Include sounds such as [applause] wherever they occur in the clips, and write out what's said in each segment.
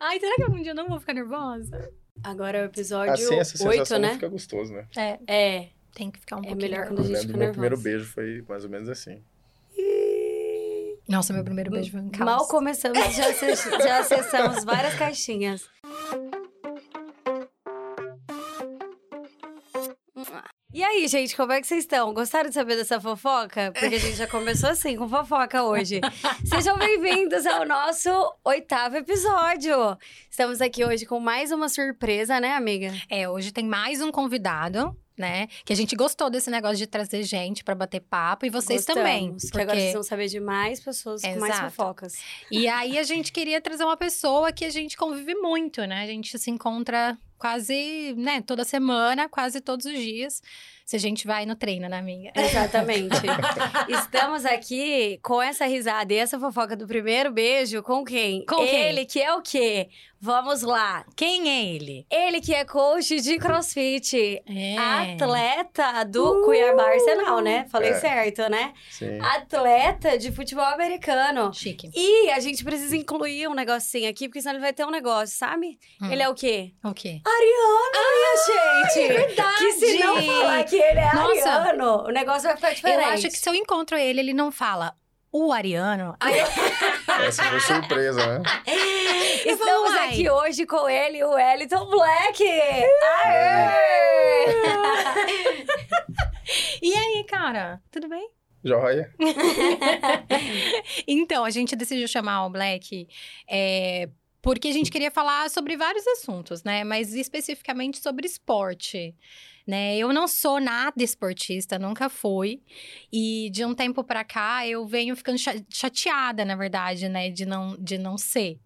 Ai, será que algum dia eu não vou ficar nervosa? Agora é o episódio Assim essa sensação 8, não né? fica gostoso, né? É, É. tem que ficar um É pouquinho melhor quando a gente fica do meu primeiro nervosa. beijo foi mais ou menos assim. Nossa, meu primeiro beijo foi um caos. Mal começamos, já, já acessamos várias caixinhas. E aí, gente, como é que vocês estão? Gostaram de saber dessa fofoca? Porque a gente já começou assim, com fofoca hoje. [laughs] Sejam bem-vindos ao nosso oitavo episódio. Estamos aqui hoje com mais uma surpresa, né, amiga? É, hoje tem mais um convidado, né? Que a gente gostou desse negócio de trazer gente pra bater papo e vocês também. Gostamos, Que Porque... agora vocês vão saber de mais pessoas com mais Exato. fofocas. E aí a gente queria trazer uma pessoa que a gente convive muito, né? A gente se encontra quase, né, toda semana, quase todos os dias. Se a gente vai no treino, né, amiga? Exatamente. [laughs] Estamos aqui com essa risada e essa fofoca do primeiro beijo com quem? Com quem? Ele que é o quê? Vamos lá. Quem é ele? Ele que é coach de crossfit. É. Atleta do Cuiabá Arsenal, né? Falei É. certo, né? Sim. Atleta de futebol americano. Chique. E a gente precisa incluir um negocinho aqui, porque senão ele vai ter um negócio, sabe? Hum. Ele é o quê? O quê? Ariano, minha gente! verdade! Que se não falar que ele é Nossa. ariano, o negócio vai ficar diferente. Eu acho que se eu encontro ele, ele não fala o Ariano. Aí. [laughs] Essa foi surpresa, né? [laughs] Estamos Uai. aqui hoje com ele, o Wellington Black! Aê! [laughs] E aí, cara? Tudo bem? Joia. Então, a gente decidiu chamar o Black é, porque a gente queria falar sobre vários assuntos, né? Mas especificamente sobre esporte. Né? Eu não sou nada esportista, nunca fui. E de um tempo pra cá, eu venho ficando cha- chateada, na verdade, né? De não, de não ser.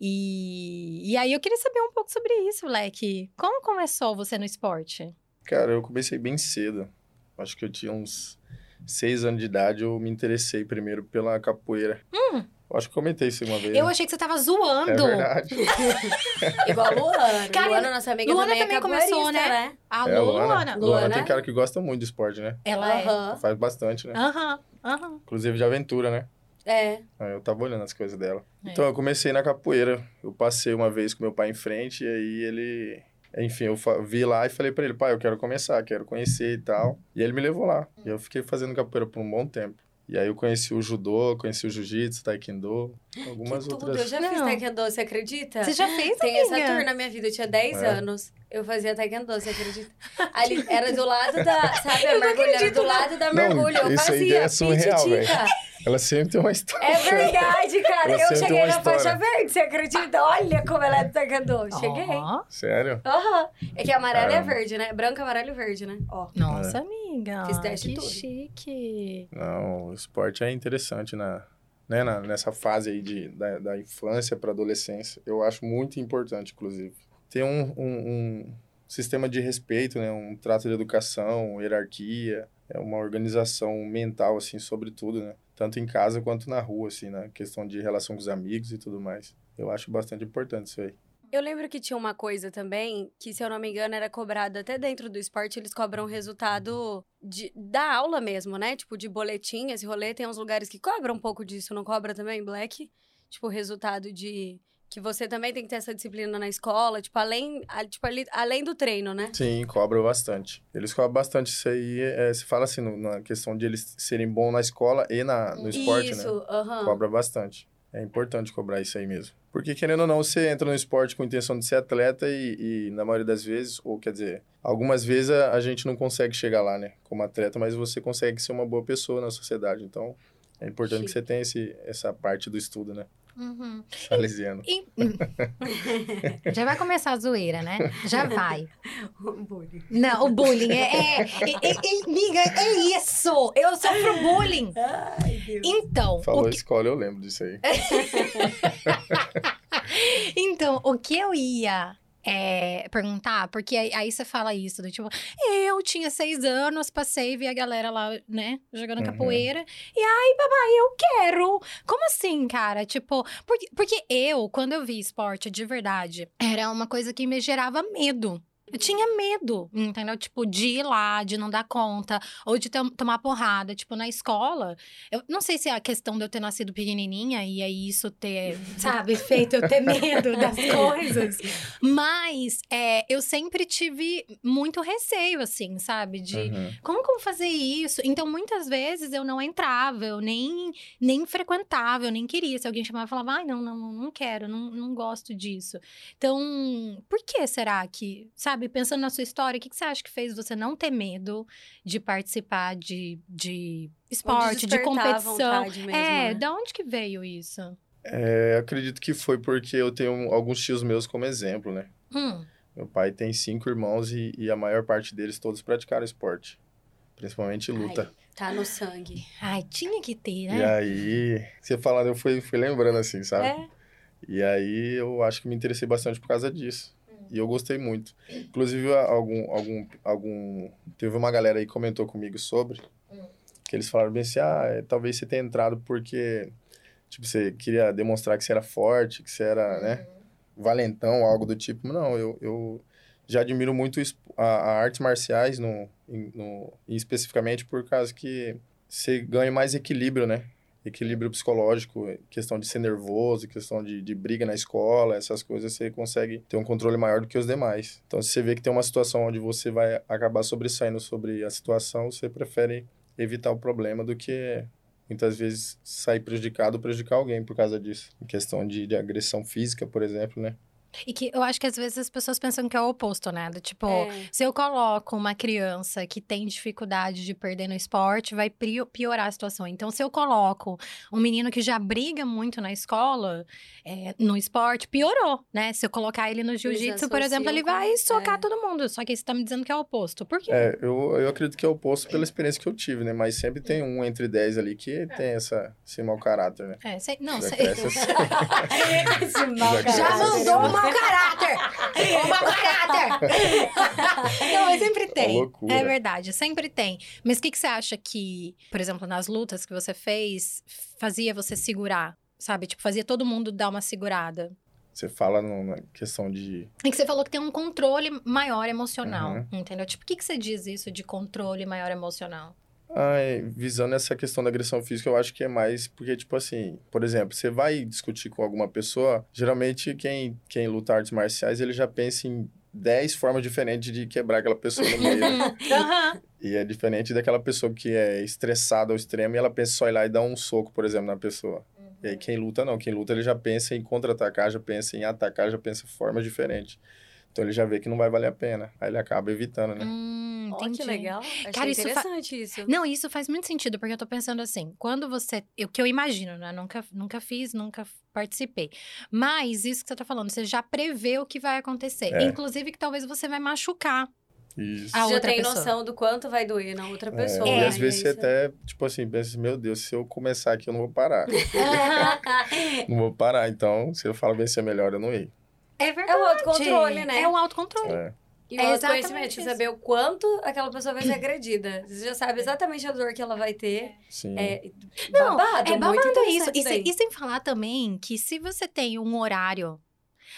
E, e aí, eu queria saber um pouco sobre isso, Black. Como começou você no esporte? Cara, eu comecei bem cedo. Acho que eu tinha uns seis anos de idade. Eu me interessei primeiro pela capoeira. Eu Acho que comentei isso uma vez. Eu né? achei que você tava É zoando. verdade. [laughs] Igual a Luana. Cara, Luana, nossa amiga, Luana também, também é começou, capoeirista, né? Alô, É, a Luana. Luana. Luana. Luana tem cara que gosta muito de esporte, né? Ela é. Faz bastante, né? Aham, aham. Inclusive de aventura, né? É. Aí eu tava olhando as coisas dela. É. Então, eu comecei na capoeira. Eu passei uma vez com meu pai em frente, e aí ele... Enfim, eu vi lá e falei pra ele, pai, eu quero começar, quero conhecer e tal. E ele me levou lá. E eu fiquei fazendo capoeira por um bom tempo. E aí eu conheci o judô, conheci o jiu-jitsu, taekwondo, algumas que tudo. outras... Eu já fiz Não. taekwondo, você acredita? Você já fez, Tem amiga? essa tour na minha vida, eu tinha 10 É. anos. Eu fazia taekwondo, você acredita? [laughs] Ali, era do lado da, sabe, a acredito, do não. lado da Não, mergulho. eu isso aí fazia, é surreal, pititica. Ela sempre tem uma história. É verdade, cara. Ela eu cheguei na história. faixa verde, você acredita? Olha como ela é do taekwondo. Cheguei. Ó, Sério? Aham. É que amarelo é Caramba. verde, né? Branco, amarelo e verde, né? Ó. Nossa, amiga. Fiz teste que tudo. chique. Não, o esporte é interessante na, né, na- nessa fase aí de, da, da infância para adolescência. Eu acho muito importante, inclusive. Ter um, um, um sistema de respeito, né, um trato de educação, hierarquia, é uma organização mental, assim, sobre tudo, né? Tanto em casa quanto na rua, assim, na questão de relação com os amigos e tudo mais. Eu acho bastante importante isso aí. Eu lembro que tinha uma coisa também, que se eu não me engano era cobrado até dentro do esporte, eles cobram resultado de, da aula mesmo, né? Tipo, de boletim, esse rolê. Tem uns lugares que cobram um pouco disso, não cobra também, Black? Tipo, resultado de... Que você também tem que ter essa disciplina na escola, tipo, além, tipo, ali, além do treino, né? Sim, cobra bastante. Eles cobram bastante isso aí. É, se fala assim, no- na questão de eles serem bons na escola e na, no esporte, né? Isso, aham. Cobra bastante. É importante cobrar isso aí mesmo. Porque, querendo ou não, você entra no esporte com a intenção de ser atleta e, e na maioria das vezes, ou quer dizer, algumas vezes a, a gente não consegue chegar lá, né? Como atleta, mas você consegue ser uma boa pessoa na sociedade. Então, é importante que você tenha esse, essa parte do estudo, né? Uhum. Salesiano. E- [laughs] Já vai começar a zoeira, né? Já vai. Bullying. Não, o bullying é. é, é, é, é amiga, é isso! Eu sofro bullying. Ai, Deus. Então, Falou o que, escola, eu lembro disso aí. [laughs] então, o que eu ia é, perguntar, porque aí, aí você fala isso, do tipo, eu tinha seis anos, passei, vi a galera lá, né, jogando Uhum. capoeira, e ai, papai, eu quero. Como assim, cara? Tipo, porque, porque eu, quando eu vi esporte de verdade, era uma coisa que me gerava medo. Eu tinha medo, entendeu? Tipo, de ir lá, de não dar conta, ou de ter- tomar porrada. Tipo, na escola, eu não sei se é a questão de eu ter nascido pequenininha e aí isso ter, sabe, [laughs] feito eu ter medo das coisas. Mas é, eu sempre tive muito receio, assim, sabe? De Uhum. como que eu vou fazer isso? Então, muitas vezes eu não entrava, eu nem, nem frequentava, eu nem queria. Se alguém chamava, eu falava, ai, não, não, não quero, não, não gosto disso. Então, por que será que, sabe, pensando na sua história, o que, que você acha que fez você não ter medo de participar de, de esporte, de competição? mesmo, é, né? da onde que veio isso? É, acredito que foi porque eu tenho alguns tios meus como exemplo, né? Hum, Meu pai tem cinco irmãos e, e a maior parte deles todos praticaram esporte. Principalmente luta. Ai, tá no sangue. ai, tinha que ter, E né? aí, você falando, eu fui, fui lembrando assim, sabe? É. E aí eu acho que me interessei bastante por causa disso. E eu gostei muito. Inclusive, algum, algum, algum... Teve uma galera aí que comentou comigo sobre. Que eles falaram bem assim, ah, é, talvez você tenha entrado porque... Tipo, você queria demonstrar que você era forte, que você era, né? Valentão, algo do tipo. Não, eu, eu já admiro muito a, a artes marciais, no, no, especificamente por causa que você ganha mais equilíbrio, né? Equilíbrio psicológico, questão de ser nervoso, questão de, de briga na escola, essas coisas, você consegue ter um controle maior do que os demais. Então, se você vê que tem uma situação onde você vai acabar sobressaindo sobre a situação, você prefere evitar o problema do que muitas vezes sair prejudicado ou prejudicar alguém por causa disso. Em questão de, de agressão física, por exemplo, né? E que eu acho que às vezes as pessoas pensam que é o oposto, né? Do tipo, É. se eu coloco uma criança que tem dificuldade de perder no esporte, vai piorar a situação. Então, se eu coloco um menino que já briga muito na escola, é, no esporte, piorou, né? Se eu colocar ele no jiu-jitsu, por exemplo, ele vai socar é. todo mundo. Só que você tá me dizendo que é o oposto. Por quê? É, eu, eu acredito que é o oposto pela experiência que eu tive, né? Mas sempre tem um entre dez ali que tem essa, esse mau caráter, né? É, sei- não, sei. cresce assim. [laughs] Esse mau Já Já caráter. mandou o mau caráter! O [laughs] mau caráter! Não, mas sempre tem. loucura. É verdade, sempre tem. Mas o que, que você acha que, por exemplo, nas lutas que você fez, fazia você segurar? Sabe? Tipo, fazia todo mundo dar uma segurada. Você fala no- na questão de... E que você falou que tem um controle maior emocional, Uhum. entendeu? Tipo, o que, que você diz isso de controle maior emocional? Ai, visando essa questão da agressão física, eu acho que é mais porque, tipo assim, por exemplo, você vai discutir com alguma pessoa, geralmente quem, quem luta artes marciais, ele já pensa em 10 formas diferentes de quebrar aquela pessoa no meio. [laughs] E é diferente daquela pessoa que é estressada ao extremo e ela pensa só ir lá e dar um soco, por exemplo, na pessoa. E aí quem luta não, quem luta ele já pensa em contra-atacar, já pensa em atacar, já pensa em formas diferentes. Então ele já vê que não vai valer a pena. Aí ele acaba evitando, né? Hum, entendi. que legal. Achei Cara, isso fa- interessante isso. Não, isso faz muito sentido, porque eu tô pensando assim, quando você. O que eu imagino, né? Nunca, nunca fiz, nunca participei. Mas isso que você tá falando, você já prevê o que vai acontecer. É. Inclusive que talvez você vai machucar. Isso. A já outra tem pessoa. noção do quanto vai doer na outra É, pessoa. e É. às vezes você até, tipo assim, pensa assim, meu Deus, se eu começar aqui eu não vou parar. [laughs] não vou parar, então se eu falo bem se é melhor eu não ir. É verdade. É o autocontrole, né? É um autocontrole. É. E É o exatamente autoconhecimento, isso. saber o quanto aquela pessoa vai ser agredida. [clears throat] Você já sabe exatamente a dor que ela vai ter. Sim. É Não, babado, É muito babado isso. E, sem- daí. e sem falar também que se você tem um horário.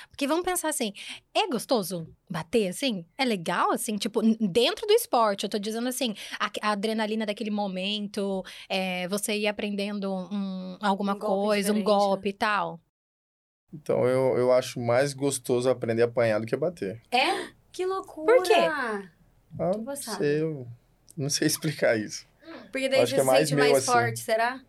Porque vamos pensar assim, é gostoso bater assim? É legal assim? Tipo, dentro do esporte, eu tô dizendo assim, a, a adrenalina daquele momento, é, você ir aprendendo um- alguma Um golpe coisa, um né? golpe e tal. Então eu, eu acho mais gostoso aprender a apanhar do que bater. É? Que loucura! Por quê? Ah, não sei, eu não sei [laughs] explicar isso. Porque daí Acho você que é se mais sente meu, mais assim. forte, será?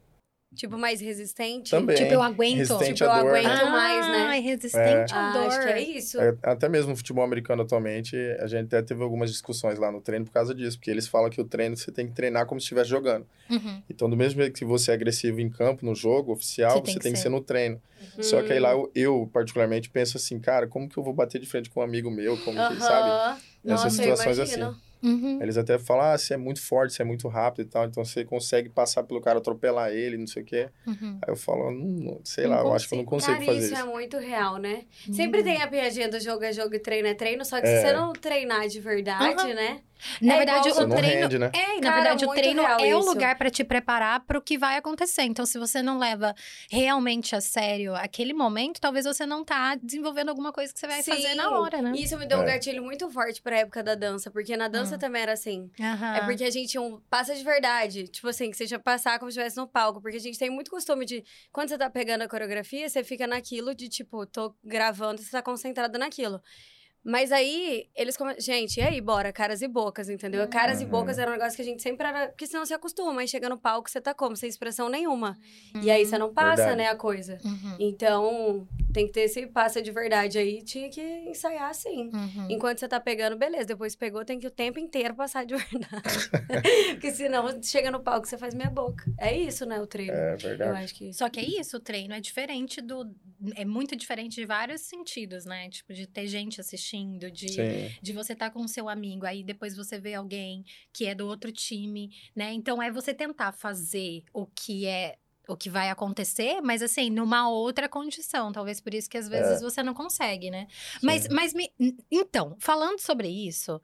Tipo, mais resistente? Também. Tipo, eu aguento. Resistente Tipo, eu aguento. né? Muito mais, né? Ai, resistente à Ah, dor. acho que é isso. É, até mesmo no futebol americano atualmente, a gente até teve algumas discussões lá no treino por causa disso, porque eles falam que o treino você tem que treinar como se estivesse jogando. Uhum. Então, do mesmo jeito que você é agressivo em campo, no jogo oficial, Você você tem tem, que que ser. ser no treino. Só que aí lá eu, eu, particularmente, penso assim, cara, como que eu vou bater de frente com um amigo meu? Como que, sabe? Aham. Essas Nossa, eu situações assim. Uhum. Eles até falam, ah, você é muito forte, você é muito rápido e tal, então você consegue passar pelo cara, atropelar ele, não sei o quê. Uhum. Aí eu falo, não, sei Não lá, eu acho que eu não consigo Cara, fazer isso isso. é muito real, né? Sempre tem a piadinha do jogo é jogo e treino é treino, só que É. se você não treinar de verdade, Uhum. né? Na É verdade, igual o treino. rende, né? É, na Cara, verdade, o treino é o isso. lugar para te preparar para o que vai acontecer. Então, se você não leva realmente a sério aquele momento, talvez você não tá desenvolvendo alguma coisa que você vai fazer Sim. na hora, né? E Isso me deu um É. gatilho muito forte pra época da dança, porque na dança Hum. também era assim. Aham. É porque a gente um, passa de verdade. Tipo assim, que seja passar como se estivesse no palco. Porque a gente tem muito costume de. Quando você tá pegando a coreografia, você fica naquilo de tipo, tô gravando você tá concentrada naquilo. Mas aí, eles come... Gente, e aí, bora? Caras e bocas, entendeu? Caras e Uhum. bocas era um negócio que a gente sempre era. Porque senão você acostuma, mas chega no palco, você tá como? Sem expressão nenhuma. E aí você não passa, Verdade. né, a coisa. Uhum. Então, tem que ter esse passa de verdade aí. Tinha que ensaiar assim. Uhum. Enquanto você tá pegando, beleza. Depois pegou, tem que o tempo inteiro passar de verdade. [laughs] Porque senão, chega no palco, você faz meia boca. É isso, né, o treino. É Eu verdade. acho que... Só que é isso, o treino é diferente do. É muito diferente de vários sentidos, né? Tipo, de ter gente assistindo, de, Sim. de você estar com o seu amigo, aí depois você vê alguém que é do outro time, né? Então é você tentar fazer o que é. O que vai acontecer, mas assim, numa outra condição. Talvez por isso que às vezes você não consegue, né? Mas, Sim. mas me, então, falando sobre isso,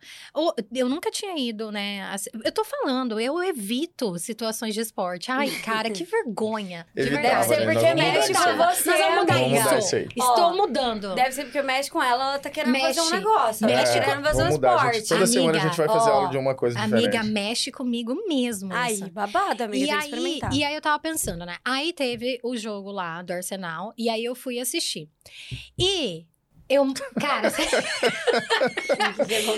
eu nunca tinha ido, né? assim, Eu tô falando, eu evito situações de esporte. Ai, cara, que [laughs] vergonha. De verdade. Deve ser né? porque mexe com aí. você, Nós vamos mudar Vamos amiga. mudar isso. isso aí. Estou Ó, mudando. Deve ser porque mexe com ela, ela tá querendo fazer um Mexe. negócio. Ela Mexe tá com- querendo fazer um esporte. gente. Toda semana a Amiga, gente vai fazer ó, aula de uma coisa Amiga, diferente. mexe comigo mesmo. Ai, isso. babado, amiga, E tem que aí, experimentar. e aí eu tava pensando, né? Aí teve o jogo lá do Arsenal, e aí eu fui assistir. E eu, cara, [laughs]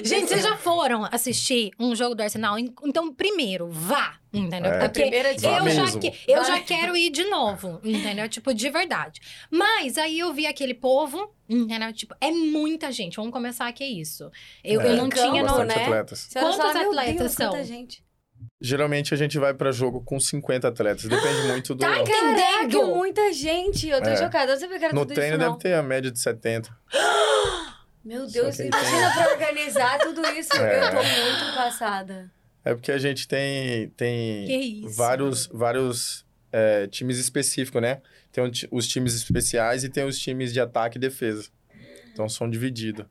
gente, vocês já foram assistir um jogo do Arsenal? Então, primeiro, vá, entendeu? É. A Porque primeira Vá eu já, que- eu já quero ir de novo, entendeu? Tipo, de verdade. Mas aí eu vi aquele povo, entendeu? Tipo, é muita gente. Vamos começar aqui isso. Eu, eu É, não Campo, tinha Bastante né? atletas. Quantos fala, atletas Deus, são? quanta gente. Geralmente a gente vai pra jogo com 50 atletas. Depende muito do. Tá entendendo? muita gente. Eu tô É. chocada. Eu não sabia que era No tudo treino isso, deve não. ter a média de 70. [gasps] Meu Deus, imagina pra organizar tudo isso. É. Eu tô muito passada. É porque a gente tem, tem isso? vários, vários é, times específicos, né? Tem os times especiais e tem os times de ataque e defesa. Então são divididos.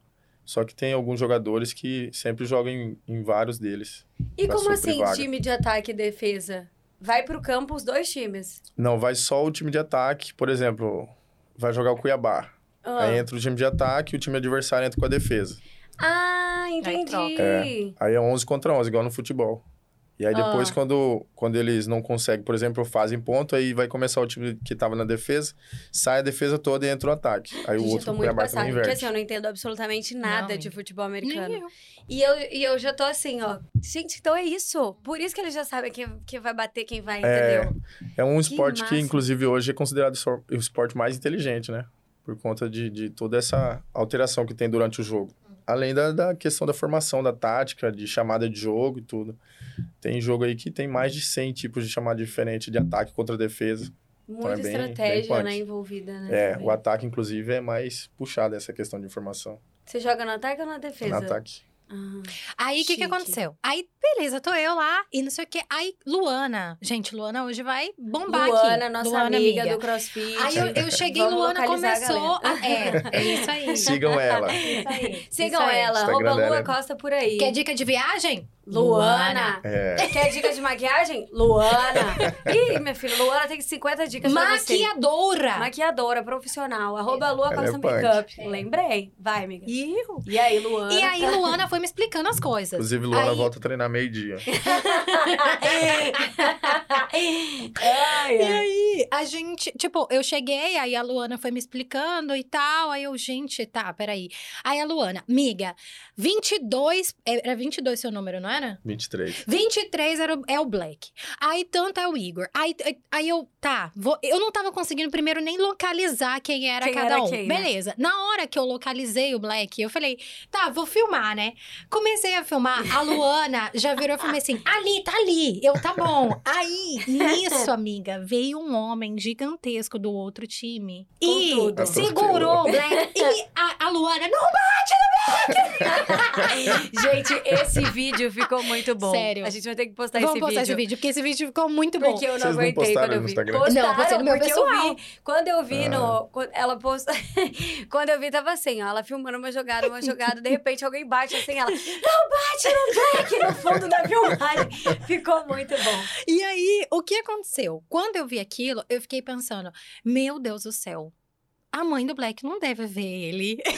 Só que tem alguns jogadores que sempre jogam em, em vários deles. E como assim, vaga. time de ataque e defesa? Vai pro campo os dois times. Não, vai só o time de ataque. Por exemplo, vai jogar o Cuiabá. Ah, Aí entra o time de ataque e o time adversário entra com a defesa. Ah, entendi. É. Aí é 11 contra 11, igual no futebol. E aí depois, Ah. quando, quando eles não conseguem, por exemplo, fazem ponto, aí vai começar o time que tava na defesa, sai a defesa toda e entra o ataque. Aí o Gente, eu outro Cuiabá passada. também Porque inverte. assim, eu não entendo absolutamente nada Não, de futebol Nem americano. eu. E eu, e eu já tô assim, ó. Gente, então é isso. Por isso que eles já sabem quem, quem vai bater, quem vai, É. entendeu? É um Que esporte que, massa. inclusive, hoje é considerado o esporte mais inteligente, né? Por conta de, de toda essa alteração que tem durante o jogo. Além da, da questão da formação, da tática, de chamada de jogo e tudo. Tem jogo aí que tem mais de 100 tipos de chamada diferente de ataque contra defesa. Muita é bem- bem estratégia, punk. né, envolvida, né? É, também. o ataque, inclusive, é mais puxado essa questão de informação. Você joga no ataque ou na defesa? No ataque. Ah. Aí, o que que aconteceu? Aí, beleza, tô eu lá e não sei o quê. Aí, Luana. Gente, Luana hoje vai bombar Luana, aqui. nossa Luana, amiga, do CrossFit. Aí eu, eu cheguei, Vamos Luana a começou. galera. A... É, é isso aí. Sigam ela. Isso aí. Sigam isso aí. ela, arroba Lua é- Costa por aí. Quer dica de viagem? Luana. É. Quer dica de maquiagem? Luana. Ih, minha filha, Luana tem 50 dicas pra você. Maquiadora. Maquiadora, profissional. Arroba Lua é Costa. Makeup. Lembrei. Vai, amiga. Iu. E aí, Luana? E aí, Luana foi me explicando as coisas. Inclusive, Luana Aí- volta a treinar meio-dia. [laughs] E aí, a gente, tipo, eu cheguei, aí a Luana foi me explicando e tal, aí eu, gente, tá, peraí. Aí a Luana, miga, 22, era 22 seu número, não era? 23. 23 era, o- é o Black. Aí tanto é o Igor. Aí, aí eu, tá, vou, eu não tava conseguindo primeiro nem localizar quem era Quem cada era um. quem, né? Beleza. Na hora que eu localizei o Black, eu falei, tá, vou filmar, né? Comecei a filmar, a Luana já virou e falou assim: ali, tá ali. Eu, tá bom. Aí, nisso, amiga, veio um homem gigantesco do outro time. Com e tudo. segurou o Black. E a, a Luana, não bate no Black! [laughs] Gente, esse vídeo ficou muito bom. Sério. A gente vai ter que postar Vamos esse postar vídeo. esse vídeo, porque esse vídeo ficou muito bom. Porque eu não Vocês não aguentei postaram quando eu vi. Instagram? Não, postei no meu porque pessoal. Eu vi, quando eu vi Ah. no. Ela posta. [laughs] quando eu vi, tava assim, ó. Ela filmando uma jogada, uma jogada. De repente alguém bate assim, ela. Não bate no Black no [laughs] fundo da filmagem. [laughs] Ficou muito bom. E aí, o que aconteceu? Quando eu vi aquilo, eu fiquei pensando: meu Deus do céu. A mãe do Black não deve ver ele. [laughs]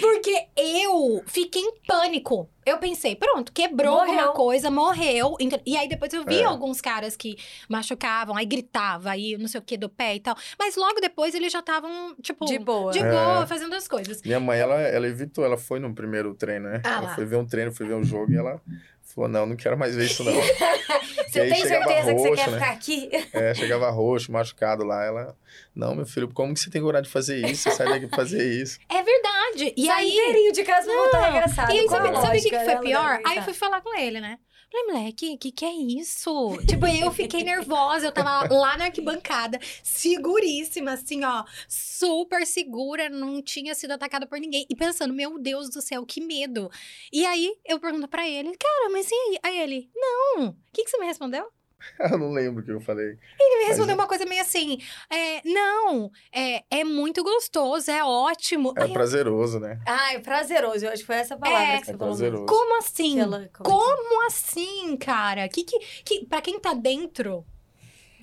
Porque eu fiquei em pânico. Eu pensei, pronto, quebrou Morreu. alguma coisa, morreu. Então- E aí depois eu vi É. alguns caras que machucavam, aí gritava, aí não sei o que do pé e tal. Mas logo depois eles já estavam, tipo, De boa. de É. boa, fazendo as coisas. Minha mãe, ela, ela evitou, ela foi no primeiro treino, né? Ah ela lá. foi ver um treino, foi ver um jogo e ela falou, não, não quero mais ver isso não. [laughs] Você aí tem chegava certeza que você roxo, quer né? ficar aqui? [laughs] É, chegava roxo, machucado lá, ela, não, meu filho, como que você tem coragem de fazer isso? Você sai daqui pra fazer isso. É verdade. E Sai aí. inteirinho de casa pra voltar arregaçado. E aí, sabe, sabe o que, que foi pior? Aí eu fui falar com ele, né? Falei, moleque, que que é isso? tipo, eu fiquei nervosa, eu tava lá na arquibancada, seguríssima, assim, ó, super segura, não tinha sido atacada por ninguém. E pensando, meu Deus do céu, que medo. E aí, eu pergunto pra ele, cara, mas e aí? Aí ele, não. O que, que você me respondeu? [laughs] Eu não lembro o que eu falei. Ele me Mas respondeu é- uma coisa meio assim, é, não, é, é muito gostoso, é ótimo. É eu, prazeroso, né? Ah, é prazeroso. Eu acho que foi essa palavra É. que você É falou. prazeroso. como assim? Ela- Como assim, cara? Que, que, que, pra quem tá dentro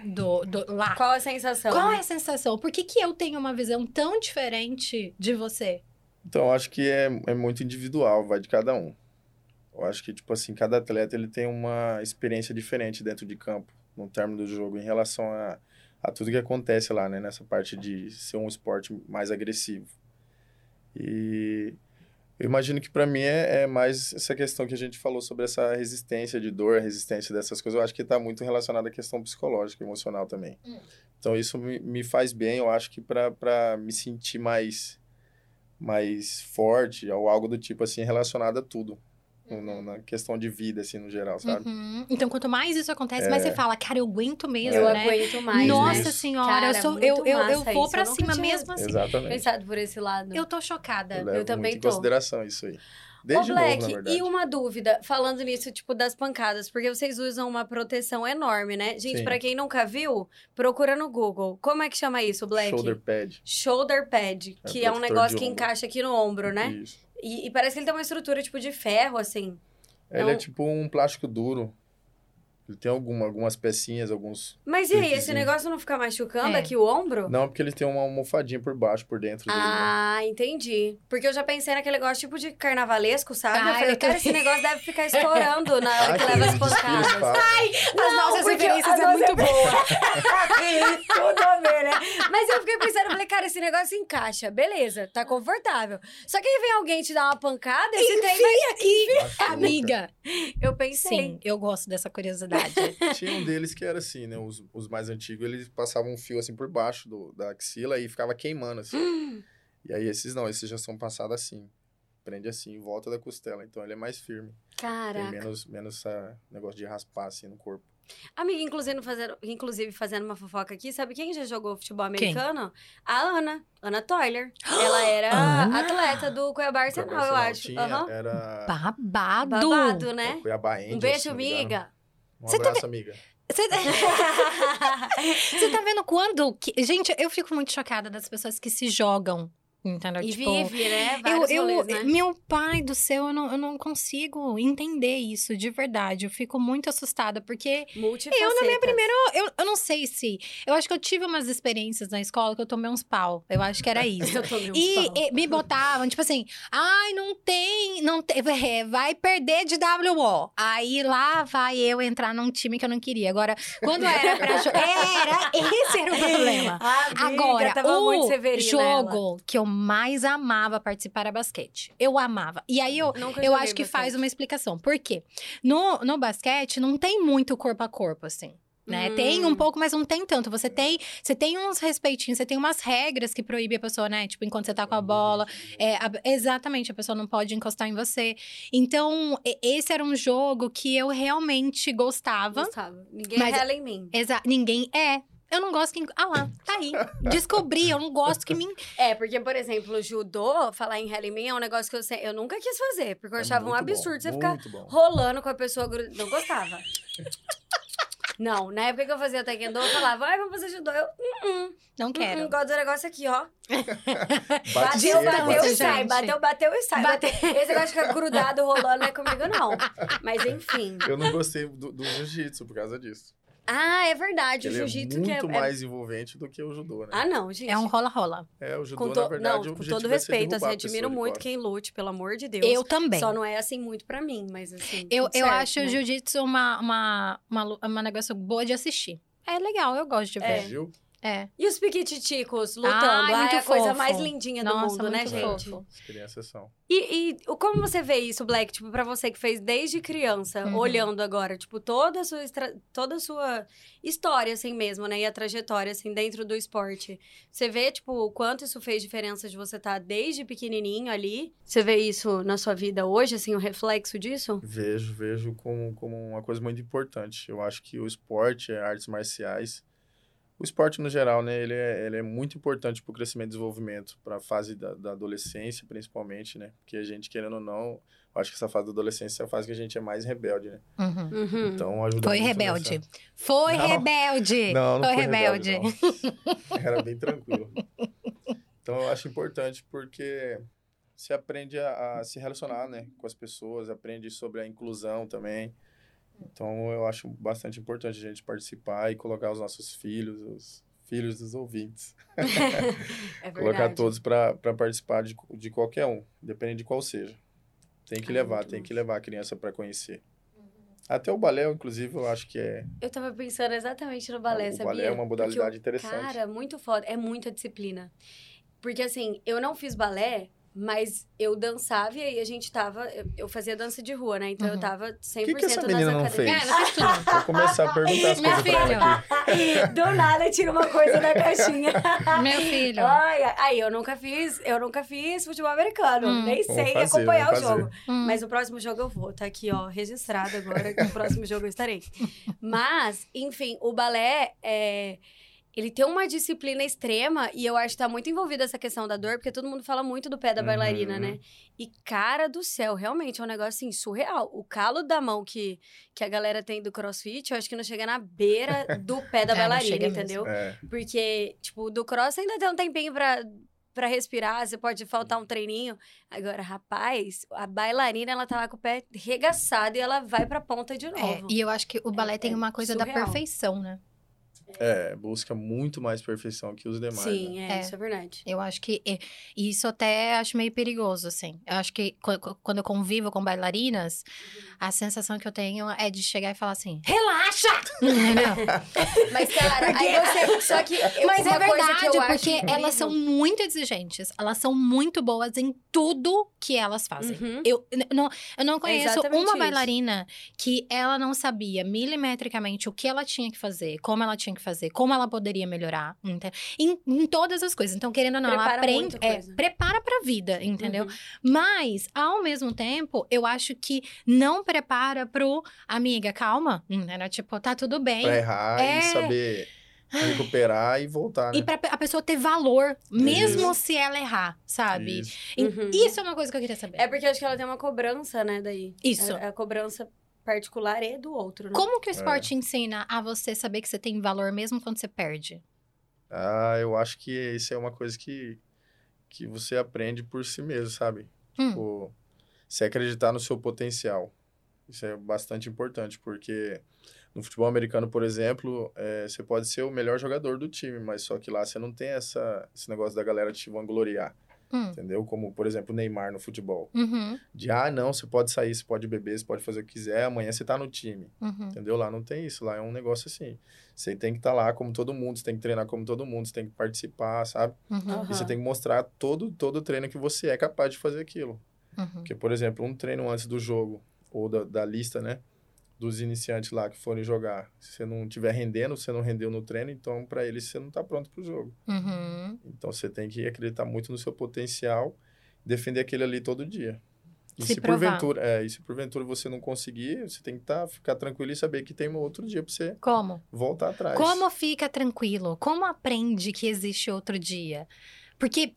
do, do lá, Qual a sensação? qual é né? a sensação? Por que, que eu tenho uma visão tão diferente de você? Então, eu acho que é, é muito individual, vai de cada um. Eu acho que, tipo assim, cada atleta ele tem uma experiência diferente dentro de campo, no término do jogo, em relação a, a tudo que acontece lá, né? Nessa parte de ser um esporte mais agressivo. E eu imagino que para mim é, é mais essa questão que a gente falou sobre essa resistência de dor, resistência dessas coisas. Eu acho que está muito relacionado à questão psicológica, emocional também. Hum. Então isso me, me faz bem, eu acho que para me sentir mais mais forte ou algo do tipo assim relacionado a tudo no- no- na questão de vida assim no geral sabe Uhum. Então, quanto mais isso acontece, mais você fala, cara, eu aguento mesmo, Eu né? aguento mais. Nossa né? senhora, Cara, eu, sou, muito eu, eu, eu vou isso. pra Eu cima tinha mesmo assim. exatamente Pensado por esse lado. Eu tô chocada. eu levo também muito em tô. consideração isso aí Ô, desde Black, novo e uma dúvida, falando nisso, tipo, das pancadas, porque vocês usam uma proteção enorme, né? Gente, pra quem nunca viu, procura no Google. Como é que chama isso, Black? shoulder pad Shoulder pad, É, que é um negócio que ombro. encaixa aqui no ombro, né? isso E, e parece que ele tem uma estrutura, tipo, de ferro, assim. ele é tipo um plástico duro ele tem alguma, algumas pecinhas alguns Mas e aí, esse negócio não fica machucando É. aqui o ombro? não porque ele tem uma almofadinha por baixo por dentro dele né? Ah, entendi. Porque eu já pensei naquele negócio tipo de carnavalesco, sabe? Ah, eu falei, eu cara, esse negócio deve ficar estourando na hora que leva as pancadas. falam. As nossas porque referências é muito nossa- boa. [laughs] Tudo a ver, né? Mas eu fiquei pensando, eu falei, cara, esse negócio encaixa, beleza, tá confortável. Só que aí vem alguém te dar uma pancada, esse trem vai... aqui, amiga. Eu pensei. Sim, eu gosto dessa curiosidade. [laughs] Tinha um deles que era assim, né? Os, os mais antigos, eles passavam um fio assim por baixo do, da axila e ficava queimando assim. [gasps] E aí esses não, esses já são passados assim. Prende assim, em volta da costela. Então ele é mais firme. Tem Caraca. menos, menos esse negócio de raspar assim no corpo. Amiga, inclusive fazendo, inclusive fazendo uma fofoca aqui, sabe quem já jogou futebol Quem? americano? A Ana, Ana Toiler. [gasps] Ela era Ana? atleta do Cuiabá Arsenal, eu Arsenal acho. Tinha, Aham. Era Babado. Babado, né? o Cuiabá Angels, Um beijo, amiga. Um tá abraço, amiga. Você... [laughs] Você tá vendo quando. que- Gente, eu fico muito chocada das pessoas que se jogam. Entendeu? E Tipo, vive, né? Eu, Vários eu, rolês, né? Meu pai do céu, eu não, eu não consigo entender isso de verdade. Eu fico muito assustada, porque eu, na minha primeira. Eu, eu não sei se. Eu acho que eu tive umas experiências na escola que eu tomei uns pau. Eu acho que era [laughs] isso. Eu tomei uns E, pau. e me botavam, tipo assim, ai, não tem, não tem, é, vai perder de WO. Aí lá vai eu entrar num time que eu não queria. Agora, quando era pra jogar, era, esse era o [laughs] problema. Amiga, Agora, o ela. jogo que eu mais amava participar era basquete. Eu amava. E aí eu, Nunca eu acho que faz basquete. uma explicação. Por quê? No, no basquete não tem muito corpo a corpo, assim. Né? Hum. Tem um pouco, mas não tem tanto. Você tem, você tem uns respeitinhos, você tem umas regras que proíbem a pessoa, né? Tipo, enquanto você tá com a bola. É, a- exatamente, a pessoa não pode encostar em você. Então, esse era um jogo que eu realmente gostava. Gostava. Ninguém Mas- rela em mim. Exa ninguém é. Eu não gosto que. Ah lá, tá aí. [laughs] Descobri, eu não gosto que me. É, porque, por exemplo, o judô, falar em rally é um negócio que eu, se- eu nunca quis fazer, porque eu É achava um muito bom, absurdo você ficar bom. rolando com a pessoa. gru- Não gostava. [laughs] Não, na época que eu fazia taekwondo, eu falava, ai, vamos fazer judô. Eu, hum, Não hum, quero. hum, gosto do negócio aqui, ó. [laughs] Bate Bateu, bateu bate e sai, bateu, bateu e sai. Bate- Bateu. Esse negócio de ficar grudado, rolando, não é comigo, não. Mas enfim. Eu não gostei do, do jiu-jitsu por causa disso. Ah, é verdade, o Ele é jiu-jitsu que é... muito é- mais envolvente do que o judô, né? Ah, não, gente. É um rola-rola. É, o judô, com, na to- verdade, não, o com todo é respeito, assim, admiro muito quem lute, pelo amor de Deus. Eu também. Só não é assim muito pra mim, mas assim. Eu, eu certo, acho o né? jiu-jitsu uma, uma, uma, uma negócio boa de assistir. É legal, eu gosto de ver. Viu? É. E os piquititicos lutando? Ai, Ah, é a coisa mais lindinha do Nossa, mundo, né, gente? fofo. As crianças são. E, e o- como você vê isso, Black? Tipo, pra você que fez desde criança, Uhum. olhando agora, tipo, toda a sua, estra- toda a sua história, assim mesmo, né? E a trajetória, assim, dentro do esporte. Você vê, tipo, o quanto isso fez diferença de você estar desde pequenininho ali? Você vê isso na sua vida hoje, assim, o reflexo disso? Vejo, vejo como, como uma coisa muito importante. Eu acho que o esporte, artes marciais, o esporte no geral, né, ele é, ele é muito importante para o crescimento e desenvolvimento, para a fase da, da adolescência, principalmente, né? Porque a gente, querendo ou não, eu acho que essa fase da adolescência é a fase que a gente é mais rebelde, né? Uhum. Uhum. Então ajuda Foi muito rebelde. nessa- Foi Não. rebelde. Não, não foi foi rebelde. rebelde. não. Era bem tranquilo. Então eu acho importante porque você aprende a, a se relacionar, né, com as pessoas, aprende sobre a inclusão também. Então eu acho bastante importante a gente participar e colocar os nossos filhos, os filhos dos ouvintes, [laughs] É [laughs] colocar todos para participar de, de qualquer um, dependendo de qual seja. Tem que Ah, levar, tem massa. que levar a criança para conhecer. Até o balé, inclusive, eu acho que é Eu tava pensando exatamente no balé, o sabia? balé é uma modalidade Porque o- interessante. Cara, muito foda. É muita disciplina. Porque, assim, eu não fiz balé, mas eu dançava e aí a gente tava... Eu, eu fazia dança de rua, né? Então eu Uhum. tava 100% que essa nas menina não academias. É, não fez tudo. Vou começar a perguntar as Meu [laughs] coisas aqui. [laughs] Do nada tira uma coisa da caixinha. [laughs] Meu filho. Ai, aí eu nunca fiz, eu nunca fiz futebol americano. Hum. Nem sei fazer, acompanhar o jogo. Hum. Mas no próximo jogo eu vou. Tá aqui, ó, registrado agora. que No próximo jogo eu estarei. Mas, enfim, o balé é. Ele tem uma disciplina extrema e eu acho que tá muito envolvida essa questão da dor, porque todo mundo fala muito do pé da Uhum. bailarina, né? E cara do céu, realmente é um negócio assim surreal. O calo da mão que, que a galera tem do crossfit, eu acho que não chega na beira do pé da [laughs] É, bailarina, entendeu? É, Porque, tipo, do cross ainda tem um tempinho pra, pra respirar, você pode faltar um treininho. Agora, rapaz, a bailarina, ela tá lá com o pé regaçado e ela vai pra ponta de É, novo. e eu acho que o balé É- tem é uma coisa da surreal. perfeição, né? É, busca muito mais perfeição que os demais. Sim, né? é, É. isso é verdade. Eu acho que é, e isso até acho meio perigoso, assim. Eu acho que qu- qu- quando eu convivo com bailarinas, a sensação que eu tenho é de chegar e falar assim, relaxa! [laughs] [laughs] Mas, cara, Porque- aí você. Só que. [laughs] eu- Mas é verdade, porque elas são muito exigentes. Elas são muito boas em tudo que elas fazem. Uhum. Eu, não, eu não conheço exatamente uma isso. bailarina que ela não sabia milimetricamente o que ela tinha que fazer, como ela tinha que fazer, como ela poderia melhorar, em, em todas as coisas. Então, querendo ou não, ela Prepara aprende, muita é, prepara pra vida, entendeu? Uhum. Mas, ao mesmo tempo, eu acho que não prepara pro amiga, calma, entendeu? Tipo, tá tudo bem. Pra errar É. e saber recuperar e voltar, né? E pra a pessoa ter valor, mesmo Isso. se ela errar, sabe? Isso. E- Uhum. Isso é uma coisa que eu queria saber. É porque eu acho que ela tem uma cobrança, né, daí. Isso. É, é a cobrança particular e do outro, né? Como que É. o esporte ensina a você saber que você tem valor mesmo quando você perde? Ah, eu acho que isso é uma coisa que, que você aprende por si mesmo, sabe? Hum. Tipo, você acreditar no seu potencial. Isso é bastante importante, porque no futebol americano, por exemplo, é, você pode ser o melhor jogador do time, mas só que lá você não tem essa, esse negócio da galera te vangloriar, Hum. entendeu? Como, por exemplo, Neymar no futebol. Uhum, De, ah, não, você pode sair, você pode beber, você pode fazer o que quiser, amanhã você tá no time. uhum. Entendeu? Lá não tem isso. Lá é um negócio assim. Você tem que estar lá como todo mundo, você tem que treinar como todo mundo, você tem que participar, sabe? Uhum. E você tem que mostrar todo, todo o treino que você é capaz de fazer aquilo. uhum. Porque, por exemplo, um treino antes do jogo, ou da, da lista, né? Dos iniciantes lá que forem jogar. Se você não estiver rendendo, você não rendeu no treino, então para eles você não está pronto para o jogo. Uhum. Então você tem que acreditar muito no seu potencial, defender aquele ali todo dia. E Se se, porventura, é, e se porventura você não conseguir, você tem que tá, ficar tranquilo e saber que tem um outro dia pra você Como? voltar atrás. Como fica tranquilo? Como aprende que existe outro dia? Porque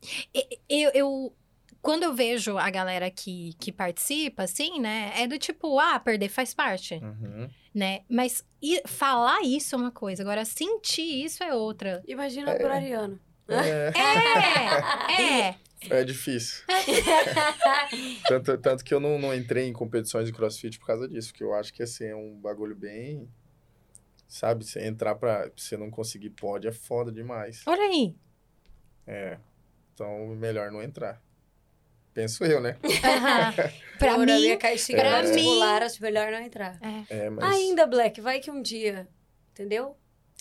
eu, eu- quando eu vejo a galera que, que participa, assim, né? É do tipo, ah, perder faz parte, Uhum. né? Mas e- falar isso é uma coisa, agora sentir isso é outra. Imagina É. pro Ariano. É, [laughs] É, é. é difícil. [laughs] tanto, tanto que eu não, não entrei em competições de crossfit por causa disso, porque eu acho que assim, é um bagulho bem. Sabe, você entrar pra. Você não conseguir pode é foda demais. Olha aí. É. Então, melhor não entrar. Penso eu, né? [laughs] Pra Por a mim, minha caixinha pra vestibular, acho melhor não entrar. É, mas. Ainda, Black, vai que um dia, entendeu?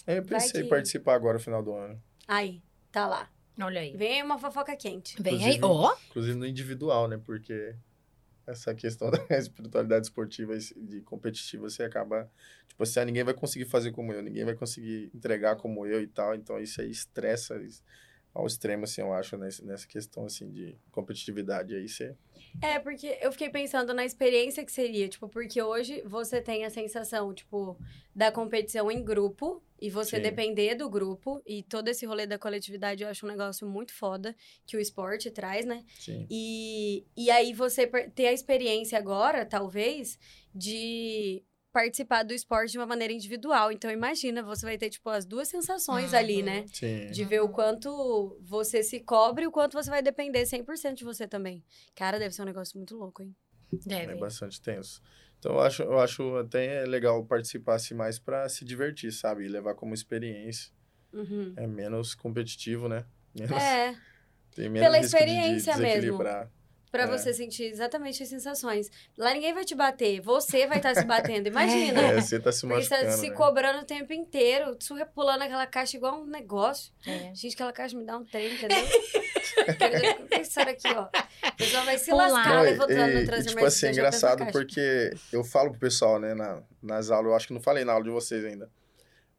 É, eu pensei que- participar agora no final do ano. Aí, tá lá. olha aí. Vem uma fofoca quente. Vem aí. Inclusive- Ó, Inclusive no individual, né? Porque essa questão [laughs] da espiritualidade esportiva e de competitiva, você acaba. Tipo assim, ah, ninguém vai conseguir fazer como eu, ninguém vai conseguir entregar como eu e tal. Então isso aí estressa isso ao extremo, assim, eu acho, nessa questão, assim, de competitividade. Aí você. É, porque eu fiquei pensando na experiência que seria, tipo, porque hoje você tem a sensação, tipo, da competição em grupo e você Sim. depender do grupo e todo esse rolê da coletividade eu acho um negócio muito foda que o esporte traz, né? Sim. E, e aí você ter a experiência agora, talvez, de participar do esporte de uma maneira individual. Então, imagina, você vai ter, tipo, as duas sensações ali, Uhum. né? Sim. De ver o quanto você se cobre e o quanto você vai depender 100% de você também. Cara, deve ser um negócio muito louco, hein? É deve. bastante tenso. Então eu acho, eu acho até legal participar assim, mais pra se divertir, sabe? E levar como experiência. Uhum. É menos competitivo, né? Menos, É, [laughs] Tem menos pela risco de- de experiência mesmo. Pra É. você sentir exatamente as sensações. Lá ninguém vai te bater, você vai estar se batendo, [laughs] imagina. É, você tá se Porque você tá machucando, se né? cobrando o tempo inteiro, surra pulando aquela caixa igual um negócio. É. Gente, aquela caixa me dá um trem, entendeu? [laughs] Pensar aqui, ó. O pessoal vai se Pular. lascar Não, e- levantando e- no e, trazer tipo assim, é engraçado porque eu falo pro pessoal, né, na, nas aulas, eu acho que não falei na aula de vocês ainda.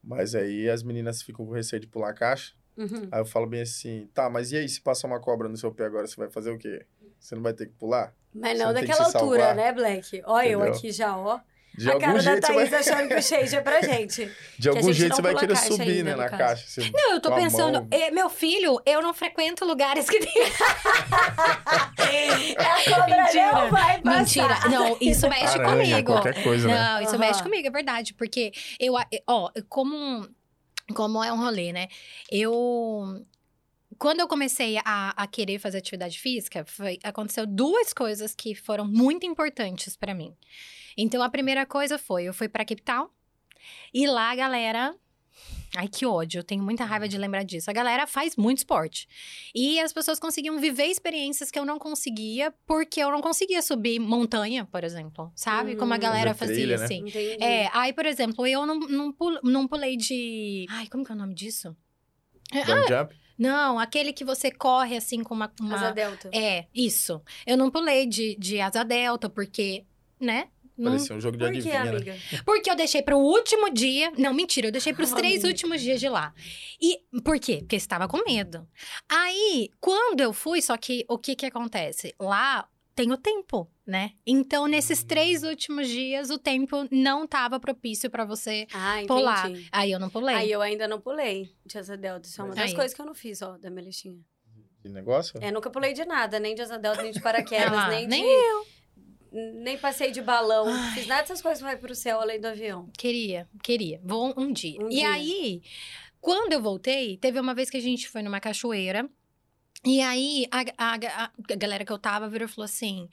Mas aí as meninas ficam com receio de pular a caixa. Uhum. Aí eu falo bem assim, tá, mas e aí, se passar uma cobra no seu pé agora, você vai fazer o quê? Você não vai ter que pular? Mas não não daquela altura, né, Black? Olha eu aqui já, ó. De a algum cara da Thaís vai, achando que o shade é pra gente. [laughs] de algum gente jeito não você vai querer subir, ainda, né, na caixa. Você- Não, eu tô com pensando, mão. eh, meu filho, eu não frequento lugares que tem. [laughs] [laughs] A cobra Mentira. não vai passar. Mentira. Não, isso mexe Aranha, comigo. qualquer coisa, né? Não, isso Aham. mexe comigo, é verdade. Porque eu, ó, como, como é um rolê, né? Eu. Quando eu comecei a, a querer fazer atividade física, foi, aconteceu duas coisas que foram muito importantes pra mim. Então, a primeira coisa foi: eu fui pra Cape Town e lá a galera. Ai, que ódio, eu tenho muita raiva de lembrar disso. A galera faz muito esporte. E as pessoas conseguiam viver experiências que eu não conseguia, porque eu não conseguia subir montanha, por exemplo. Sabe? Uhum. Como a galera Fazer fazia, trilha, né? assim. Entendi. É, aí, por exemplo, eu não, não, não pulei de. Ai, como que é o nome disso? Long jump? Não, aquele que você corre assim com uma. uma- Asa delta. É, isso. Eu não pulei de, de asa delta, porque, né? Não- Parecia um jogo de Por que, adivinha, né? amiga? Porque eu deixei pro último dia. Não, mentira, eu deixei pros três Amiga. últimos dias de lá. E por quê? Porque eu estava com medo. Aí, quando eu fui, só que o que que acontece? Lá tem o tempo, né? Então, nesses três últimos dias, o tempo não tava propício pra você Ah, entendi. pular. Aí eu não pulei. Aí eu ainda não pulei de asa delta. Isso é uma das Aí. coisas que eu não fiz, ó, da minha listinha. De negócio? É, nunca pulei de nada, nem de asa delta, nem de paraquedas, [laughs] Ah, nem, nem de... Nem passei de balão. Ai. Fiz nada dessas coisas que vai pro céu além do avião. Queria, queria. Vou um dia. Um e dia. aí, quando eu voltei, teve uma vez que a gente foi numa cachoeira. E aí, a, a- a- a galera que eu tava virou e falou assim: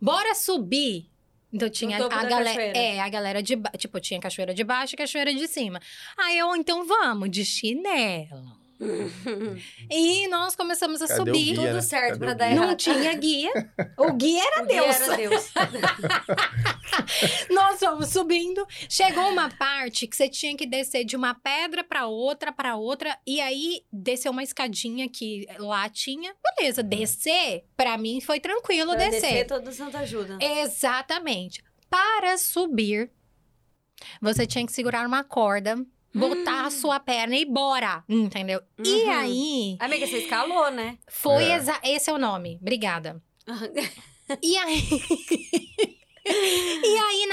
bora subir. Então tinha a da galera. cachoeira. É, a galera de baixo. Tipo, tinha cachoeira de baixo e cachoeira de cima. Aí eu, então vamos, de chinelo. [laughs] E nós começamos a Cadê subir. guia, Tudo né? certo Cadê pra o dar guia? Não errado. tinha guia. O guia era [laughs] O guia Deus. Era Deus. [laughs] Nós fomos subindo. Chegou uma parte que você tinha que descer de uma pedra pra outra, pra outra. E aí, desceu uma escadinha que lá tinha. Beleza, descer, pra mim foi tranquilo Pra descer. descer todo santo ajuda. Exatamente. Para subir, você tinha que segurar uma corda, botar a sua perna e bora, entendeu? E Uhum. aí, Amiga, você escalou, né? foi É. exa- esse é o nome. Obrigada. [laughs] E aí. [laughs] e aí,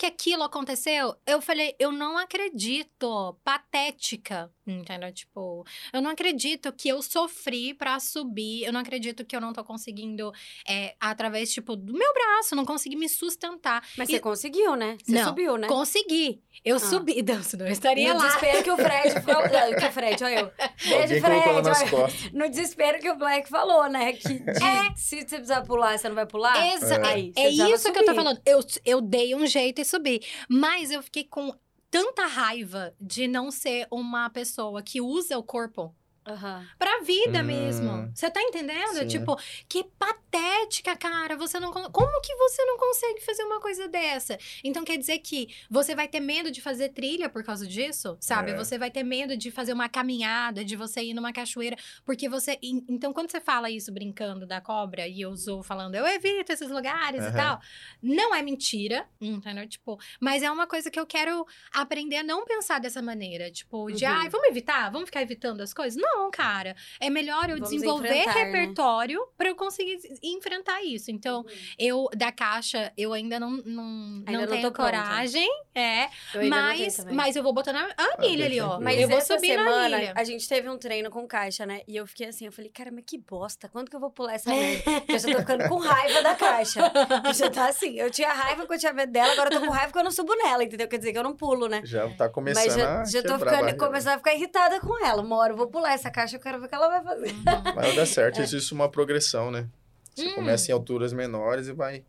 que aquilo aconteceu, eu falei, eu não acredito. Patética. Entendeu? Tipo, eu não acredito que eu sofri pra subir. Eu não acredito que eu não tô conseguindo, é, através, tipo, do meu braço, não consegui me sustentar. Mas E- você conseguiu, né? Você Não, subiu, né? Consegui. Eu Ah. subi. [laughs] Não, senão eu estaria No lá. desespero que o Fred [laughs] falou. Que o Fred, olha eu. Beijo, Fred. nas olha. No desespero que o Black falou, né? Que de- [laughs] É. se você precisar pular, você não vai pular? Exa É. Aí, é isso que eu tô subir. falando. Eu, eu dei um jeito e subi. Mas eu fiquei com tanta raiva de não ser uma pessoa que usa o corpo Aham. pra vida Hum. mesmo. Você tá entendendo? Sim. Tipo, que patética, cara. Você não Como que você não consegue fazer uma coisa dessa? Então quer dizer que você vai ter medo de fazer trilha por causa disso, sabe? É. Você vai ter medo de fazer uma caminhada, de você ir numa cachoeira, porque você en- Então quando você fala isso brincando da cobra e eu sou falando, eu evito esses lugares e Aham. tal, não é mentira, entendeu? Tipo, mas é uma coisa que eu quero aprender a não pensar dessa maneira, tipo, de Uhum. ai, vamos evitar, vamos ficar evitando as coisas? Não, cara. É melhor eu Vamos desenvolver né? repertório pra eu conseguir enfrentar isso. Então, eu da caixa, eu ainda não não, Ainda não não tenho tô pronta. coragem, é, Eu não mas mas eu vou botar na a anilha ali, ó. Mas eu vou essa subir na semana, anilha. a gente teve um treino com caixa, né? E eu fiquei assim, eu falei, cara, mas que bosta, quando que eu vou pular essa merda? Porque [laughs] eu já tô ficando com raiva da caixa. Eu já tá assim, eu tinha raiva que eu tinha medo dela, agora eu tô com raiva que eu não subo nela, entendeu? Quer dizer que eu não pulo, né? Já tá começando Mas já, já tô a ficando, começando a ficar irritada com ela. Uma hora eu vou pular essa caixa, eu quero ver o que ela vai fazer. Uhum. Mas dá certo, existe uma progressão, né? Você Hum. começa em alturas menores e vai.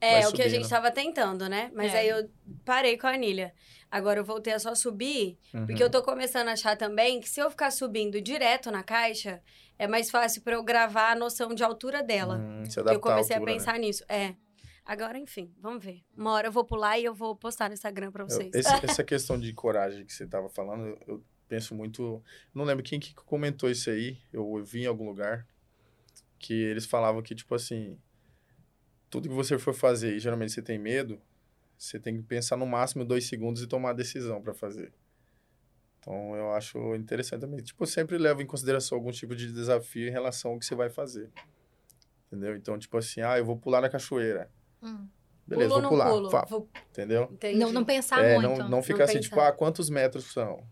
É, Vai o que a gente subindo. tava tentando, né? Mas É. aí eu parei com a anilha. Agora eu voltei a só subir, porque Uhum. eu tô começando a achar também que se eu ficar subindo direto na caixa, é mais fácil pra eu gravar a noção de altura dela. Hum, eu comecei à altura, a pensar nisso. É. Agora, enfim, vamos ver. Uma hora eu vou pular e eu vou postar no Instagram pra né? vocês. Eu- esse- [laughs] essa questão de coragem que você tava falando, eu penso muito. Não lembro quem que comentou isso aí. Eu vi em algum lugar que eles falavam que, tipo assim, tudo que você for fazer e geralmente você tem medo, você tem que pensar no máximo dois segundos e tomar a decisão para fazer. Então eu acho interessante também. Tipo, eu sempre levo em consideração algum tipo de desafio em relação ao que você vai fazer. Entendeu? Então, tipo assim, ah, eu vou pular na cachoeira. Hum. Beleza, Pulo vou ou pular. Vou- Entendeu? Entendi. Não, não pensar É, muito. não, não ficar Não assim, pensar. tipo, ah, quantos metros são?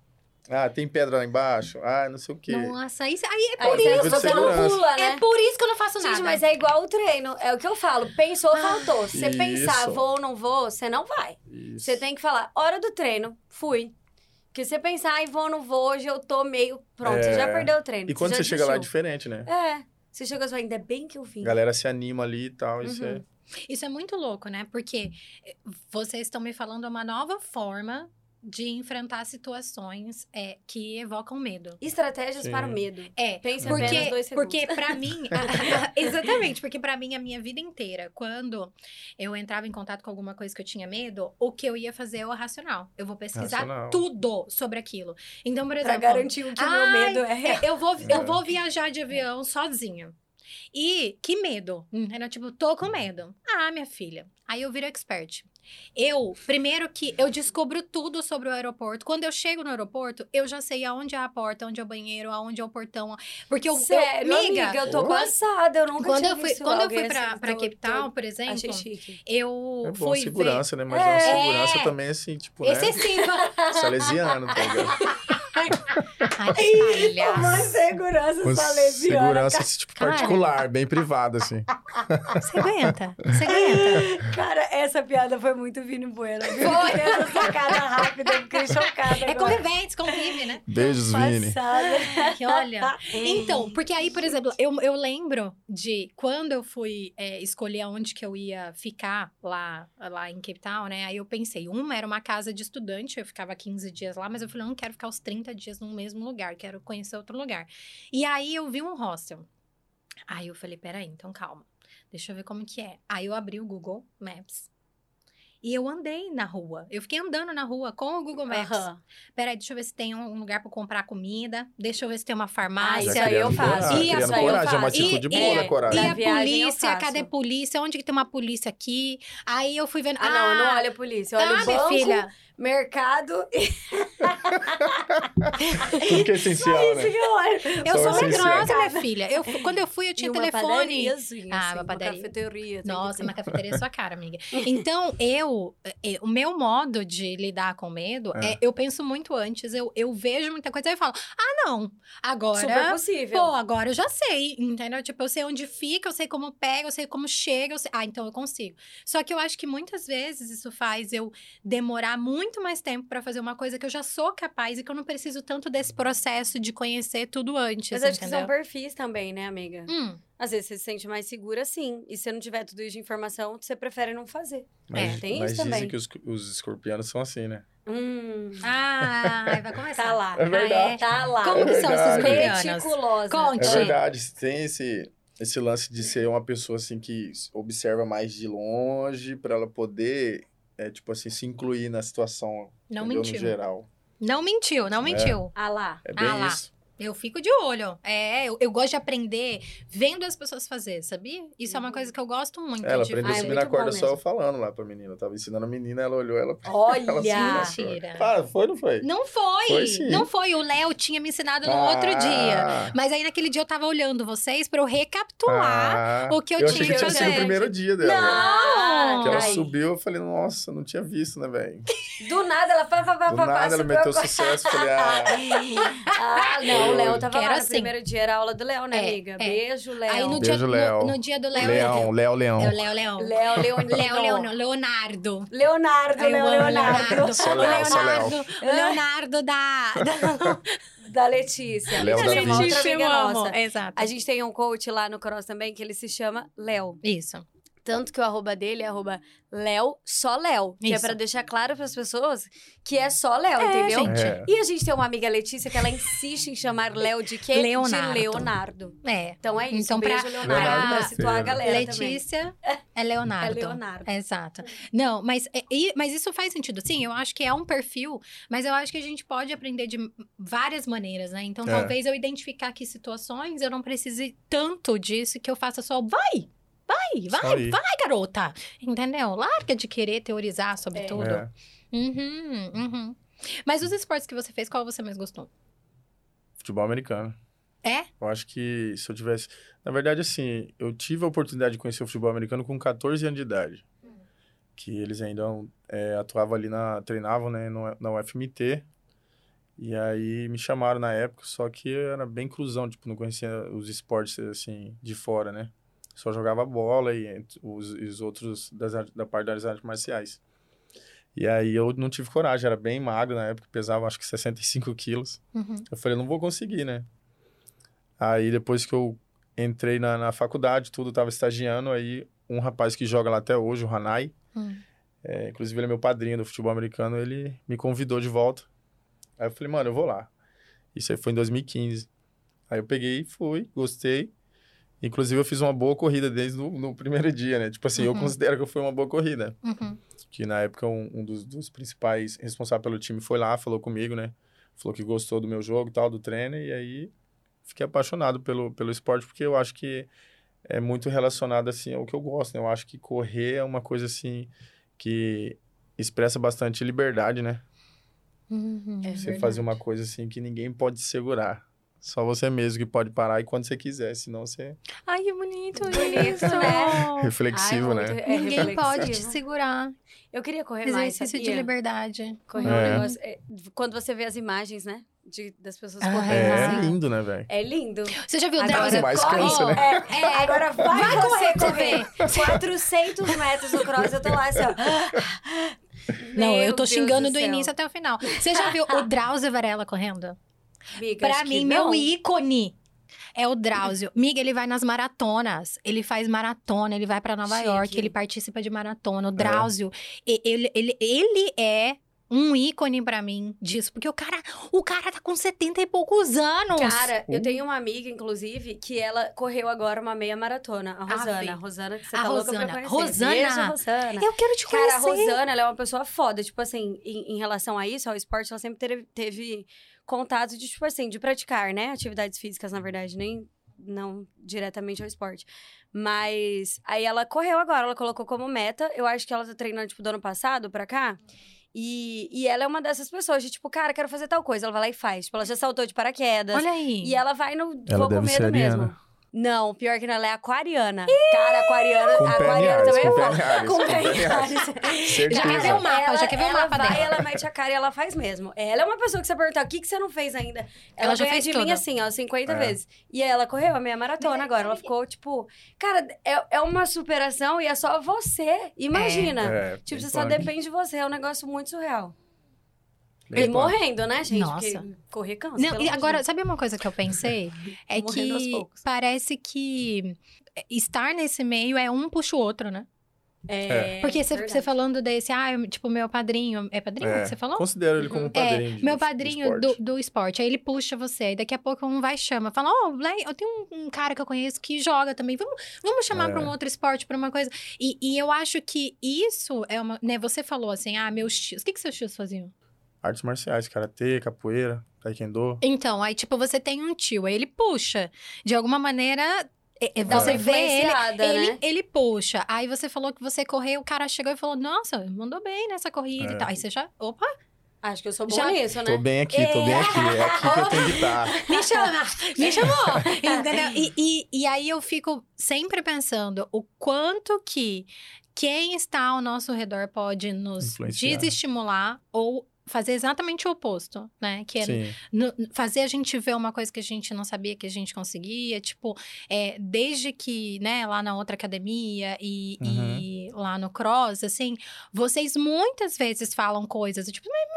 Ah, tem pedra lá embaixo? Ah, não sei o quê. Nossa, isso, aí é Aí por você, isso. de você não pula, né? É por isso que eu não faço nada. Gente, mas é igual o treino. É o que eu falo. Pensou, faltou. Se você Isso. pensar, vou ou não vou, você não vai. Isso. Você tem que falar, hora do treino, fui. Porque você pensar, ai, vou ou não vou, hoje eu tô meio... Pronto, você já É. perdeu o treino. E quando já você chega lá é diferente, né? É. Você chega e fala, ainda bem que eu vim. A galera se anima ali e tal. Isso Uhum. é... Isso é muito louco, né? Porque eh, vocês estão me falando uma nova forma de enfrentar situações é, que evocam medo. Estratégias Sim. para o medo. É, Pense apenas porque, dois segundos. porque para mim, [laughs] [laughs] exatamente, porque para mim a minha vida inteira, quando eu entrava em contato com alguma coisa que eu tinha medo, o que eu ia fazer é o racional. Eu vou pesquisar Racional. tudo sobre aquilo. Então, por Pra exemplo, garantir o que o meu medo é real. é, eu vou, eu É. vou viajar de avião sozinha. E que medo. Entendeu? Tipo, tô com medo. Ah, minha filha. Aí eu viro expert. Eu, primeiro que eu descubro tudo sobre o aeroporto. Quando eu chego no aeroporto, eu já sei aonde é a porta, onde é o banheiro, aonde é o portão. Porque eu. Sério, eu, amiga, eu tô Oh. passada. Eu nunca quando tinha eu fui, visto quando eu fui pra, assim, pra Town, por exemplo, Achei chique. eu É bom, fui ver. segurança, né? Mas é É. uma segurança também, assim, tipo, né? Excessiva. Salesiano, tá ligado? [laughs] Ai, que palhaço. Uma segurança Uma salesiana. segurança, assim, tipo, Cara. particular, bem privada, assim. Você aguenta. Você aguenta. Cara, essa piada foi muito Vini Bueno. Foi essa sacada rápida, eu fiquei chocada É agora. convivente, convive, né? Beijos, Vini. Que olha. [laughs] Então, porque aí, por exemplo, eu, eu lembro de quando eu fui é, escolher aonde que eu ia ficar lá, lá em Cape Town, né? Aí eu pensei, uma era uma casa de estudante, eu ficava 15 dias lá, mas eu falei, eu não quero ficar os 30 dias no mesmo lugar, quero conhecer outro lugar. E aí eu vi um hostel. Aí eu falei, peraí, então calma. Deixa eu ver como que é. Aí eu abri o Google Maps. E eu andei na rua. Eu fiquei andando na rua com o Google Maps. Aham. Peraí, deixa eu ver se tem um lugar pra comprar comida. Deixa eu ver se tem uma Ah, farmácia. isso aí eu faço. E a- coragem, é uma atitude E- boa e- E coragem. Na a polícia, cadê a polícia? Onde que tem uma polícia aqui? Aí eu fui vendo. Ah, não, eu não olho a polícia. Eu olho ah, o banco, filha. Mercado. [laughs] Tudo que é essencial, Isso né? que eu olho. Eu Só sou essencial. medrosa, minha filha. Eu, quando eu fui, eu tinha E uma telefone. Ah, assim, uma padaria. cafeteria. tem Nossa, na cafeteria é sua cara, amiga. [laughs] Então, eu, eh, o meu modo de lidar com medo é, É. eu penso muito antes, eu, eu vejo muita coisa e eu falo, ah, não, agora. Super possível. Pô, agora eu já sei, entendeu? Tipo, eu sei onde fica, eu sei como pega, eu sei como chega, eu sei... Ah, então eu consigo. Só que eu acho que muitas vezes isso faz eu demorar muito mais tempo pra fazer uma coisa que eu já sou capaz e que eu não preciso tanto desse processo de conhecer tudo antes, Mas acho que entendeu? são perfis também, né, amiga? Hum, Às vezes você se sente mais segura, sim. E se não tiver tudo isso de informação, você prefere não fazer. Mas, É, tem mas isso dizem também. que os, os escorpianos são assim, né? Hum, Ah, vai [laughs] começar. tá lá. É verdade. Tá lá. Como que são É esses? Meticulosa. Conte. É verdade, tem esse, esse lance de ser uma pessoa assim que observa mais de longe para ela poder, é, tipo assim, se incluir na situação, Não entendeu? mentiu. no geral. Não mentiu, não É. mentiu. Ah lá. É bem Ah lá. isso. Eu fico de olho. É, eu, eu gosto de aprender vendo as pessoas fazer, sabia? Isso é uma coisa que eu gosto muito Ela de aprendeu Ah, a subir na corda só eu falando lá pra menina. Eu tava ensinando a menina, ela olhou, ela. [laughs] Olha! ela na corda. Mentira. Para, foi ou não foi? Não foi! Foi sim. não foi. O Léo tinha me ensinado no Ah, outro dia. Mas aí naquele dia eu tava olhando vocês pra eu recapitular. ah, o que eu eu tinha achei que que tinha sido fazer. o primeiro dia dela. Não! Que ela Ai. subiu, eu falei, nossa, não tinha visto, né, velho? [laughs] Do nada, ela pá, pá, pá, Do nada ela meteu sucesso, falei, ah, [laughs] Ah, não, o Léo tava Quero lá no assim. primeiro dia, era aula do Léo, né, É, amiga? é. Beijo, Léo. Aí no, Beijo, dia, Léo. no, no dia do Léo. Leão, Léo, Leão. É o Léo, Leão. Léo, Leonino. Léo, Leão, [laughs] Leonardo. Leonardo, Eu Léo, Leonardo. Só O Léo, só Léo. Leonardo, o Leonardo da... [laughs] Da Letícia. Léo da uma outra Letícia, amiga nossa. Exato. A gente tem um coach lá no Cross também que ele se chama Léo. Isso. Tanto que o arroba dele é arroba Léo, só Léo. Que é pra deixar claro pras pessoas que é só Léo, É, entendeu? gente. É. E a gente tem uma amiga Letícia que ela insiste em chamar Léo de quê? Leonardo. De Leonardo. É. Então é isso. Então, pra- Beijo, Leonardo, Leonardo pra é situar a galera também. Letícia é Leonardo. É Leonardo. Exato. Não, mas, é- e- mas isso faz sentido. Sim, eu acho que é um perfil, mas eu acho que a gente pode aprender de várias maneiras, né? Então, É. talvez eu identificar que situações eu não precise tanto disso que eu faça só vai, vai, vai, vai, garota. Entendeu? Larga de querer teorizar sobre É. tudo. É. Uhum, uhum. Mas os esportes que você fez, qual você mais gostou? Futebol americano. É? Eu acho que se eu tivesse. Na verdade, assim, eu tive a oportunidade de conhecer o futebol americano com 14 anos de idade. Que eles ainda é, atuavam ali na. treinavam né, no- na UFMT. E aí me chamaram na época, só que eu era bem cruzão, tipo, não conhecia os esportes assim, de fora, né? Só jogava bola e os, os outros das, da parte das artes marciais. E aí eu não tive coragem, era bem magro na época, pesava acho que 65 quilos. Uhum. Eu falei, não vou conseguir, né? Aí depois que eu entrei na, na faculdade, tudo, tava estagiando, aí um rapaz que joga lá até hoje, o Hanai, Hum. é, inclusive ele é meu padrinho do futebol americano, ele me convidou de volta. Aí eu falei, mano, eu vou lá. Isso aí foi em 2015. Aí eu peguei fui, gostei. Inclusive eu fiz uma boa corrida desde o no primeiro dia, né? Tipo assim, eu Uhum. considero que foi uma boa corrida. Uhum. Que na época um, um dos, dos principais responsáveis pelo time foi lá, falou comigo, né? Falou que gostou do meu jogo e tal, do treino, e aí fiquei apaixonado pelo, pelo esporte, porque eu acho que é muito relacionado, assim, ao que eu gosto, né? Eu acho que correr é uma coisa, assim, que expressa bastante liberdade, né? Uhum. É você verdade. fazer uma coisa, assim, que ninguém pode segurar. Só você mesmo que pode parar e quando você quiser, senão você Ai, que bonito Bonito, isso. né? [laughs] reflexivo, Ai, né? é Ninguém reflexivo. pode te segurar. Eu queria correr mais, Exercício de liberdade. Correr É. um negócio... é, Quando você vê as imagens, né? De, das pessoas Ah, correndo É assim. lindo, né, velho? É lindo. Você já viu o Agora Drauzio? mais corre. cansa, né? É, é, agora vai, Vai você correr correr. 400 metros no cross, eu tô lá assim, ó. Não, Meu eu tô Deus xingando do, céu. início até o final. Você já viu o [laughs] Drauzio Varela correndo? Amiga, Pra mim, não. meu ícone é o Drauzio. Miga, ele vai nas maratonas. Ele faz maratona, ele vai pra Nova Chique. York, ele participa de maratona. O Drauzio, e- ele, ele, ele é um ícone pra mim disso. Porque o cara, o cara tá com 70 e poucos anos. Cara, eu tenho uma amiga, inclusive, que ela correu agora uma meia maratona. A Rosana. Ave. A Rosana, que você A tá louca Rosana. pra conhecer. Rosana. Beijo, Rosana. eu quero te conhecer. Cara, a Rosana, ela é uma pessoa foda. Tipo assim, em, em relação a isso, ao esporte, ela sempre teve, teve contato de, tipo assim, de praticar, né? Atividades físicas, na verdade, nem não diretamente ao esporte. Mas aí ela correu agora, ela colocou como meta. Eu acho que ela tá treinando, tipo, do ano passado pra cá. E, e ela é uma dessas pessoas de, tipo, cara, quero fazer tal coisa. Ela vai lá e faz. Tipo, ela já saltou de paraquedas. Olha aí. E ela vai no Ela vou com medo mesmo. Não, pior que não, ela é aquariana. Cara, aquariana, Com aquariana também é foda. Com pé. Já quer ver o mapa, ela, já quer ver o ela mapa vai, dela. ela mete a cara e ela faz mesmo. Ela é uma pessoa que você perguntar o que, que você não fez ainda. Ela, Ela já fez de tudo. mim assim, ó, 50 É. vezes. E aí ela correu a meia maratona agora. Ela ficou, tipo... Cara, é, é uma superação e é só você. Imagina. É, Tipo, bem você só depende de você. É um negócio muito surreal. E punk. morrendo, né, gente? Nossa. Porque correr cansa. Não, e agora, sabe uma coisa que eu pensei? [laughs] É que parece que estar nesse meio é um puxa o outro, né? É, Porque você, você falando desse, ah, eu- tipo, meu padrinho. É padrinho É, que você falou? Considero ele como Uhum. um padrinho. É, de- meu do padrinho do, esporte. do esporte. Aí ele puxa você. Aí daqui a pouco um vai e chama. Fala, ó, Blaine, eu tenho um, um cara que eu conheço que joga também. Vamos, vamos chamar É. pra um outro esporte, pra uma coisa. E, e eu acho que isso é uma. Né, você falou assim, ah, meus tios. O que, que seus tios faziam? Artes marciais, karatê, capoeira, taekwondo. Então, aí, tipo, você tem um tio, aí ele puxa. De alguma maneira, é- é- você uma vê ele, influenciada, ele, né? ele puxa. Aí você falou que você correu, o cara chegou e falou, nossa, mandou bem nessa corrida e É. tal. Aí você já, opa, Acho que eu sou Já- boa nisso, né? Tô bem aqui, tô bem aqui. É aqui que eu tenho que estar. [laughs] me chama, me chamou. [laughs] Entendeu? E, e, e aí eu fico sempre pensando o quanto que quem está ao nosso redor pode nos desestimular ou fazer exatamente o oposto, né? Que é no- fazer a gente ver uma coisa que a gente não sabia que a gente conseguia, tipo, é, desde que, né, lá na outra academia e, e lá no cross, assim, vocês muitas vezes falam coisas, tipo, mas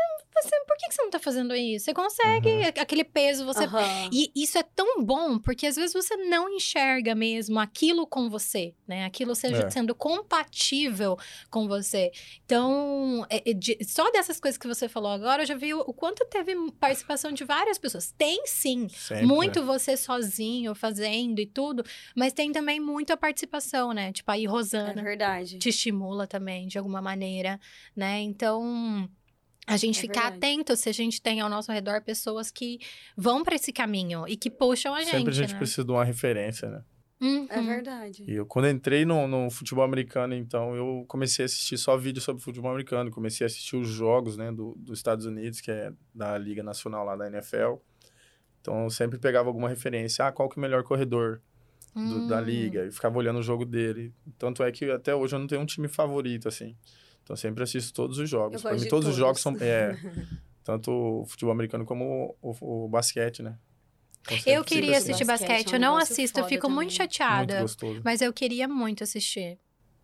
você, por que que você não tá fazendo isso? Você consegue, Uhum. a- aquele peso, você... Aham. E isso é tão bom, porque às vezes você não enxerga mesmo aquilo com você, né? Aquilo seja É. sendo compatível com você. Então, é- é de- só dessas coisas que você falou agora, eu já vi o, o quanto teve participação de várias pessoas. Tem sim, Sempre, muito né? você sozinho fazendo e tudo, mas tem também muita participação, né? Tipo, aí É Rosana verdade. te estimula também, de alguma maneira, né? Então, a gente É ficar verdade. atento se a gente tem ao nosso redor pessoas que vão para esse caminho e que puxam a gente, Sempre a gente né? precisa de uma referência, né? Uhum. É verdade. E eu, quando entrei no, no futebol americano, então, eu comecei a assistir só vídeo sobre futebol americano. Comecei a assistir os jogos, né, do, dos Estados Unidos, que é da Liga Nacional lá da NFL. Então, eu sempre pegava alguma referência. Ah, qual que é o melhor corredor do- da Hum. liga? E ficava olhando o jogo dele. Tanto é que até hoje eu não tenho um time favorito, assim. Então, eu sempre assisto todos os jogos. Gosto mim, de todos os jogos são... todos. É, [laughs] tanto o futebol americano como o, o- o basquete, né? Então, Eu queria assistir Basquete basquete, é um eu não assisto, eu fico muito também. chateada. Muito gostoso. Mas eu queria muito assistir.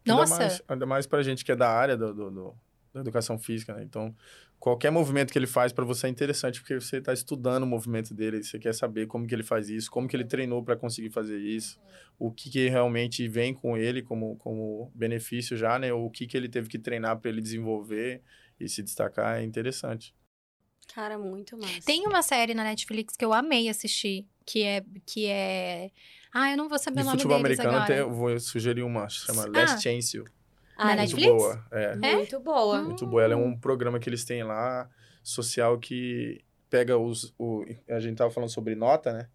Ainda Nossa! mais, ainda mais pra gente que é da área do, do- do- da educação física, né? Então, qualquer movimento que ele faz pra você é interessante, porque você tá estudando o movimento dele, você quer saber como que ele faz isso, como que ele treinou pra conseguir fazer isso, o que, que realmente vem com ele como, como benefício já, né? Ou o que, que ele teve que treinar pra ele desenvolver e se destacar, é interessante. Cara, muito massa. Tem uma série na Netflix que eu amei assistir, que é... Que é... Ah, eu não vou saber De o nome futebol deles americano, agora. até eu vou sugerir uma, chama Ah. Last Chance You. Ah, Na é Muito Netflix? boa. É. Muito boa. Hum. Muito boa. Ela é um programa que eles têm lá, social, que pega os. O, a gente tava falando sobre nota, né?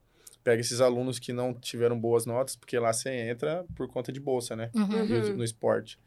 Pega esses alunos que não tiveram boas notas, porque lá você entra por conta de bolsa, né? Uhum. Uhum. No esporte.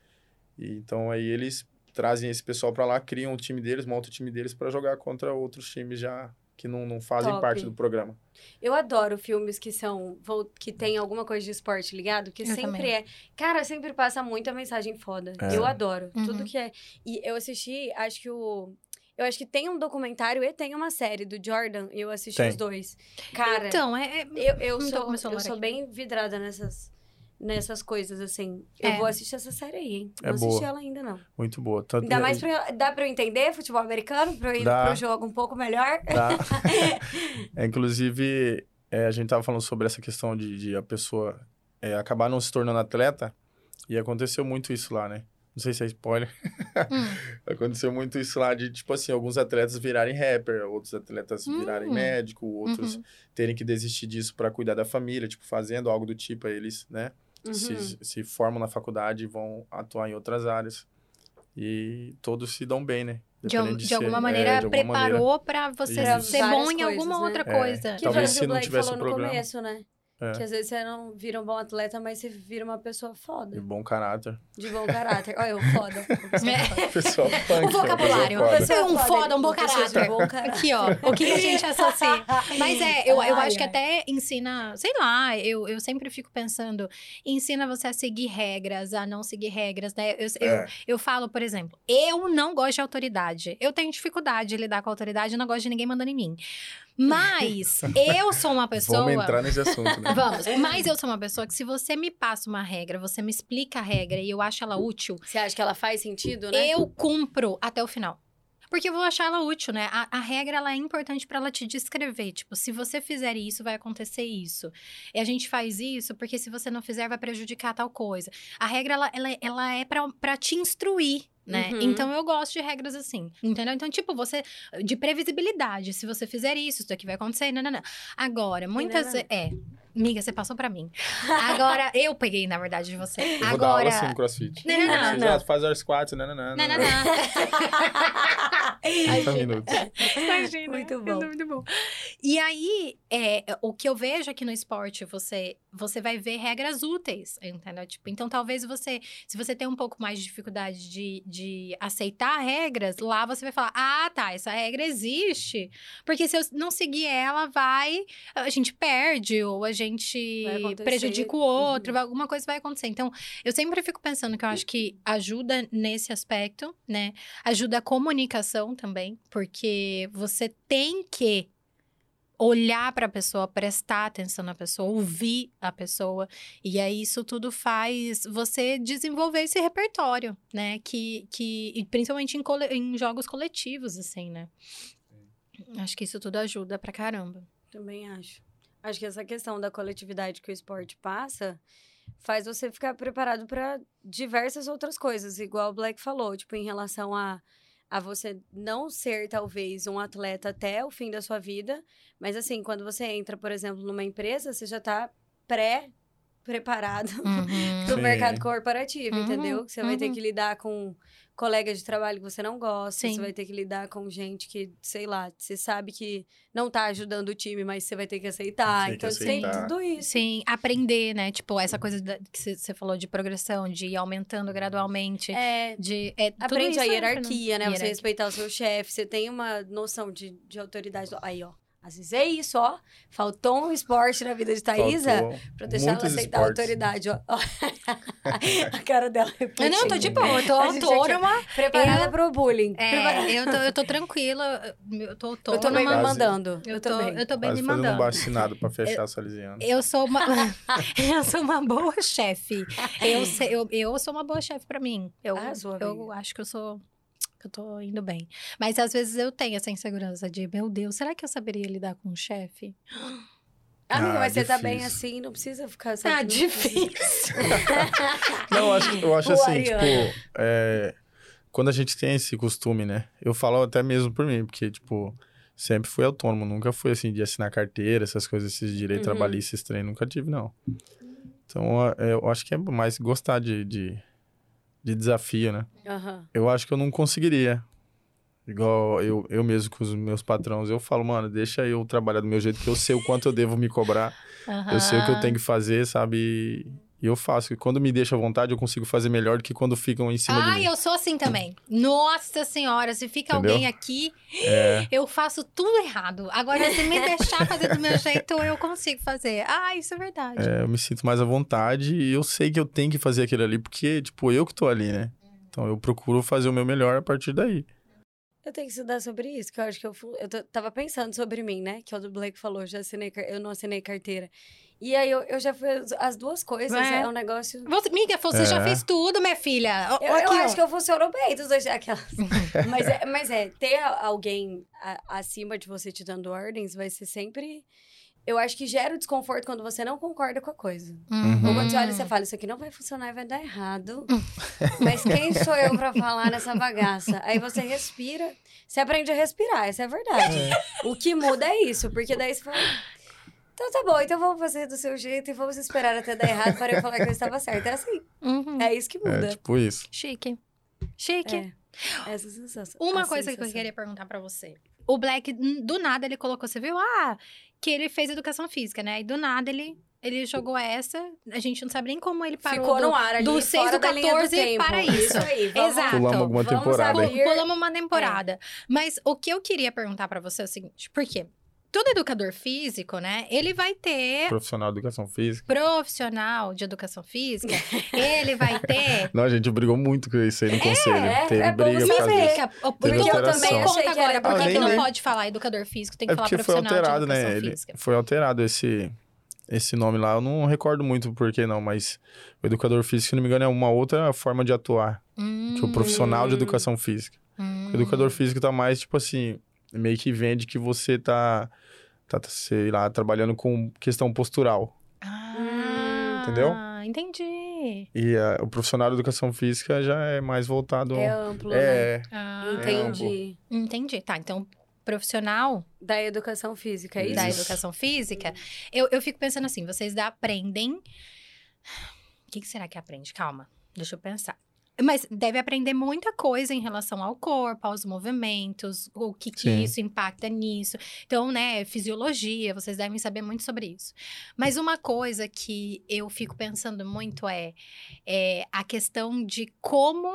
E, então aí eles trazem esse pessoal pra lá, criam o time deles, montam o time deles pra jogar contra outros times já que não, não fazem Top. parte do programa. Eu adoro filmes que são que tem alguma coisa de esporte ligado, que Eu sempre também. é. Cara, sempre passa muita mensagem foda. É. Eu adoro. Uhum. Tudo que é. E eu assisti, acho que o eu acho que tem um documentário e tem uma série do Jordan, e eu assisti Tem. os dois. Cara, Então, é... é- eu, eu sou, eu sou aqui. bem vidrada nessas, nessas coisas, assim. Eu É. vou assistir essa série aí, hein? É não assisti boa. ela ainda, não. Muito boa. Tanto Ainda mais pra, dá pra eu entender futebol americano, pra eu ir Dá. pro jogo um pouco melhor. Tá. [laughs] É, inclusive, é, a gente tava falando sobre essa questão de, de a pessoa é, acabar não se tornando atleta, e aconteceu muito isso lá, né? Não sei se é spoiler. Hum. [laughs] Aconteceu muito isso lá de, tipo assim, alguns atletas virarem rapper, outros atletas virarem Hum. médico, outros Uhum. terem que desistir disso pra cuidar da família, tipo, fazendo algo do tipo, eles, né, Uhum. se, se formam na faculdade e vão atuar em outras áreas. E todos se dão bem, né? De, de ser- alguma é, maneira, de alguma preparou pra você Isso. ser bom em alguma coisas, outra né? coisa. Que Talvez se não tivesse falou o no programa. começo, né? É. Que às vezes você não vira um bom atleta, mas você vira uma pessoa foda. De bom caráter. De bom caráter. Olha, eu foda. [laughs] Uma pessoa É. Pessoal punk, O vocabulário. pessoal foda. Você é um Foda, um bom uma pessoa caráter. bom caráter. Aqui, ó. O que, a gente associa? Mas é, eu, eu acho que até ensina, sei lá, eu, eu sempre fico pensando, ensina você a seguir regras, a não seguir regras, né? Eu, eu, É. eu falo, por exemplo, eu não gosto de autoridade. Eu tenho dificuldade de lidar com a autoridade, eu não gosto de ninguém mandando em mim. Mas eu sou uma pessoa. Vamos entrar nesse assunto, né? [laughs] Vamos, mas eu sou uma pessoa que se você me passa uma regra, você me explica a regra e eu acho ela útil, Você acha que ela faz sentido, né? eu cumpro até o final. Porque eu vou achar ela útil, né? A, a regra, ela é importante pra ela te descrever. Tipo, se você fizer isso, vai acontecer isso. E a gente faz isso porque se você não fizer, vai prejudicar tal coisa. A regra, ela, ela, ela é pra te instruir, né? Uhum. Então, eu gosto de regras assim, entendeu? Então, tipo, você... De previsibilidade. Se você fizer isso, isso aqui vai acontecer, não, não, não. Agora, muitas... não, não. É... Amiga, você passou pra mim. Agora, [laughs] eu peguei, na verdade, de você. Eu vou dar aula Agora... assim no CrossFit. Não, não, não, não. ah, faz os squats, não, não, não. Não, não, não. 30 minutos. Imagina. Muito bom. Muito bom. E aí, é, o que eu vejo aqui no esporte, você, você vai ver regras úteis, entendeu? Tipo, então, talvez você, se você tem um pouco mais de dificuldade de, de aceitar regras, lá você vai falar, ah, tá, essa regra existe. Porque se eu não seguir ela, vai, a gente perde, ou a gente Acontecer. prejudica o outro, Uhum. alguma coisa vai acontecer. Então, eu sempre fico pensando que eu acho que ajuda nesse aspecto, né? Ajuda a comunicação também, porque você tem que olhar para a pessoa, prestar atenção na pessoa, ouvir a pessoa, e aí isso tudo faz você desenvolver esse repertório, né? Que, que e principalmente em, cole- em jogos coletivos, assim, né? Acho que isso tudo ajuda pra caramba. Também acho. Acho que essa questão da coletividade que o esporte passa faz você ficar preparado para diversas outras coisas, igual o Black falou, tipo, em relação a, a você não ser, talvez, um atleta até o fim da sua vida, mas assim, quando você entra, por exemplo, numa empresa, você já tá pré-preparado [laughs] Uhum. pro Sim. mercado corporativo, Uhum, entendeu? Que você vai ter uhum. que lidar com colegas de trabalho que você não gosta, Sim. você vai ter que lidar com gente que, sei lá, você sabe que não tá ajudando o time, mas você vai ter que aceitar. Tem que então tem aceitar. tudo isso. Sim, aprender, né? Tipo, essa coisa da- que você falou de progressão, de ir aumentando gradualmente. É, De, é, tudo aprende isso a entra, hierarquia, né? Você Hierarquia. respeitar o seu chefe, você tem uma noção de, de autoridade. Aí, ó. Às vezes é isso, ó. Faltou um esporte na vida de Thaísa Faltou pra deixar ela aceitar a esportes. autoridade, ó. [laughs] A cara dela Eu refletindo. não, tô de boa, eu tô A autônoma. Preparada Eu- pro bullying. É, eu tô, eu tô tranquila, eu tô autônoma. Eu tô bem me mandando. Eu Eu tô, também. eu tô bem Quase me fazendo um mandando. bacinado pra fechar a Salesiana. Eu sou uma, [laughs] [laughs] eu sou uma boa chefe. Eu, eu, eu sou uma boa chefe pra mim. Eu, Arrasou, eu amiga. acho que eu sou que eu tô indo bem. Mas às vezes eu tenho essa insegurança de, meu Deus, será que eu saberia lidar com um chefe? Amiga, Ah, mas você tá bem assim, não precisa ficar... Ah, sempre- difícil. [laughs] Não, eu acho, eu acho O assim, tipo, é, quando a gente tem esse costume, né? Eu falo até mesmo por mim, porque, tipo, sempre fui autônomo, nunca fui assim de assinar carteira, essas coisas, esses direitos Uhum. trabalhistas, esses trem, nunca tive, não. Então, eu acho que é mais gostar de, de, de desafio, né? Aham. Eu acho que eu não conseguiria. Igual eu, eu mesmo com os meus patrões, eu falo, mano, deixa eu trabalhar do meu jeito, que eu sei o quanto eu devo me cobrar. Eu sei o que eu tenho que fazer, sabe? E eu faço. E quando me deixa à vontade, eu consigo fazer melhor do que quando ficam em cima de Ai, mim. eu sou assim também. Nossa senhora, se fica Entendeu? alguém aqui, É, eu faço tudo errado. Agora, se me deixar fazer do meu jeito, eu consigo fazer. Ah, isso é verdade. é, eu me sinto mais à vontade e eu sei que eu tenho que fazer aquilo ali, porque, tipo, eu que tô ali, né? Então eu procuro fazer o meu melhor a partir daí. Eu tenho que estudar sobre isso, que eu acho que eu, eu tava pensando sobre mim, né? Que o do Blake falou, já assinei, eu não assinei carteira. E aí eu, eu já fui as- as duas coisas, É. é, um negócio... Você, amiga, você já É. fez tudo, minha filha. Ó, Eu, aqui, eu acho que eu funciono bem dos dois, aquelas. [laughs] mas, é, mas é, ter alguém a- acima de você te dando ordens vai ser sempre eu acho que gera o desconforto quando você não concorda com a coisa. Uhum. Ou quando você olha e você fala, isso aqui não vai funcionar e vai dar errado. [laughs] Mas quem sou eu pra falar nessa bagaça? Aí você respira, você aprende a respirar, essa é a verdade. O que muda é isso, porque daí você fala. Então tá bom, então vamos fazer do seu jeito e vamos esperar até dar errado para eu falar que eu estava certa. É assim. Uhum. É isso que É muda. tipo isso. Chique. Chique. É. Essa sensação. Uma a coisa que eu sensação. queria perguntar pra você. O Black, do nada, ele colocou, você viu? Ah, que ele fez educação física, né? E do nada ele, ele jogou essa. A gente não sabe nem como ele parou. Ficou do, no ar ali, do seis fora do da linha do 14 tempo. para isso. aí, vamos, Exato. Pulamos alguma vamos temporada abrir- Pulamos uma temporada. Mas o que eu queria perguntar pra você é o seguinte: por quê? Todo educador físico, né? Ele vai ter Profissional de educação física. profissional de educação física, ele vai [laughs] ter. Não, a gente brigou muito com isso aí no conselho. é Teve bom briga você por causa disso. Porque eu alteração. também Achei conta agora, por que não pode falar educador físico, tem que É falar porque foi profissional alterado, de educação né? Ele física. foi alterado esse, esse nome lá. Eu não recordo muito por que não, mas o educador físico, se não me engano, é uma outra forma de atuar que o profissional de Hum. educação física. Hum. O educador físico tá mais, tipo assim, meio que vende que você tá, tá, sei lá, trabalhando com questão postural. Ah, Entendeu? Entendi. E ah, o profissional de educação física já é mais voltado... É amplo, né? É, Ah, Entendi. entendi. Tá, então, profissional Da educação física, é isso? da educação física, eu, eu fico pensando assim, vocês da- aprendem... O que, que será que aprende? Calma, deixa eu pensar. Mas deve aprender muita coisa em relação ao corpo, aos movimentos, o que, que isso impacta nisso. Então, né, fisiologia, vocês devem saber muito sobre isso. Mas uma coisa que eu fico pensando muito é, é a questão de como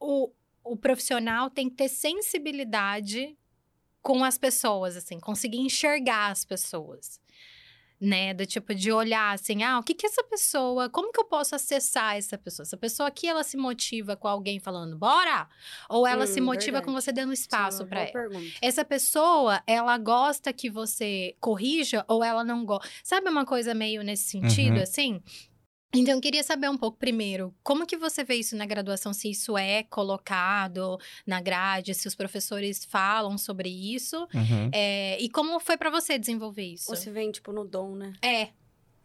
o, o profissional tem que ter sensibilidade com as pessoas, assim, conseguir enxergar as pessoas. Né, do tipo de olhar assim, ah, o que que essa pessoa, como que eu posso acessar essa pessoa? Essa pessoa aqui, ela se motiva com alguém falando, bora? Ou ela Hum, se motiva verdade. com você dando espaço Sim, uma para ela? pergunta. Essa pessoa, ela gosta que você corrija ou ela não gosta? Sabe uma coisa meio nesse sentido, Uhum. assim? Então, eu queria saber um pouco primeiro, como que você vê isso na graduação, se isso é colocado na grade, se os professores falam sobre isso, uhum. é, e como foi pra você desenvolver isso? Ou se vem, tipo, no dom, né? É,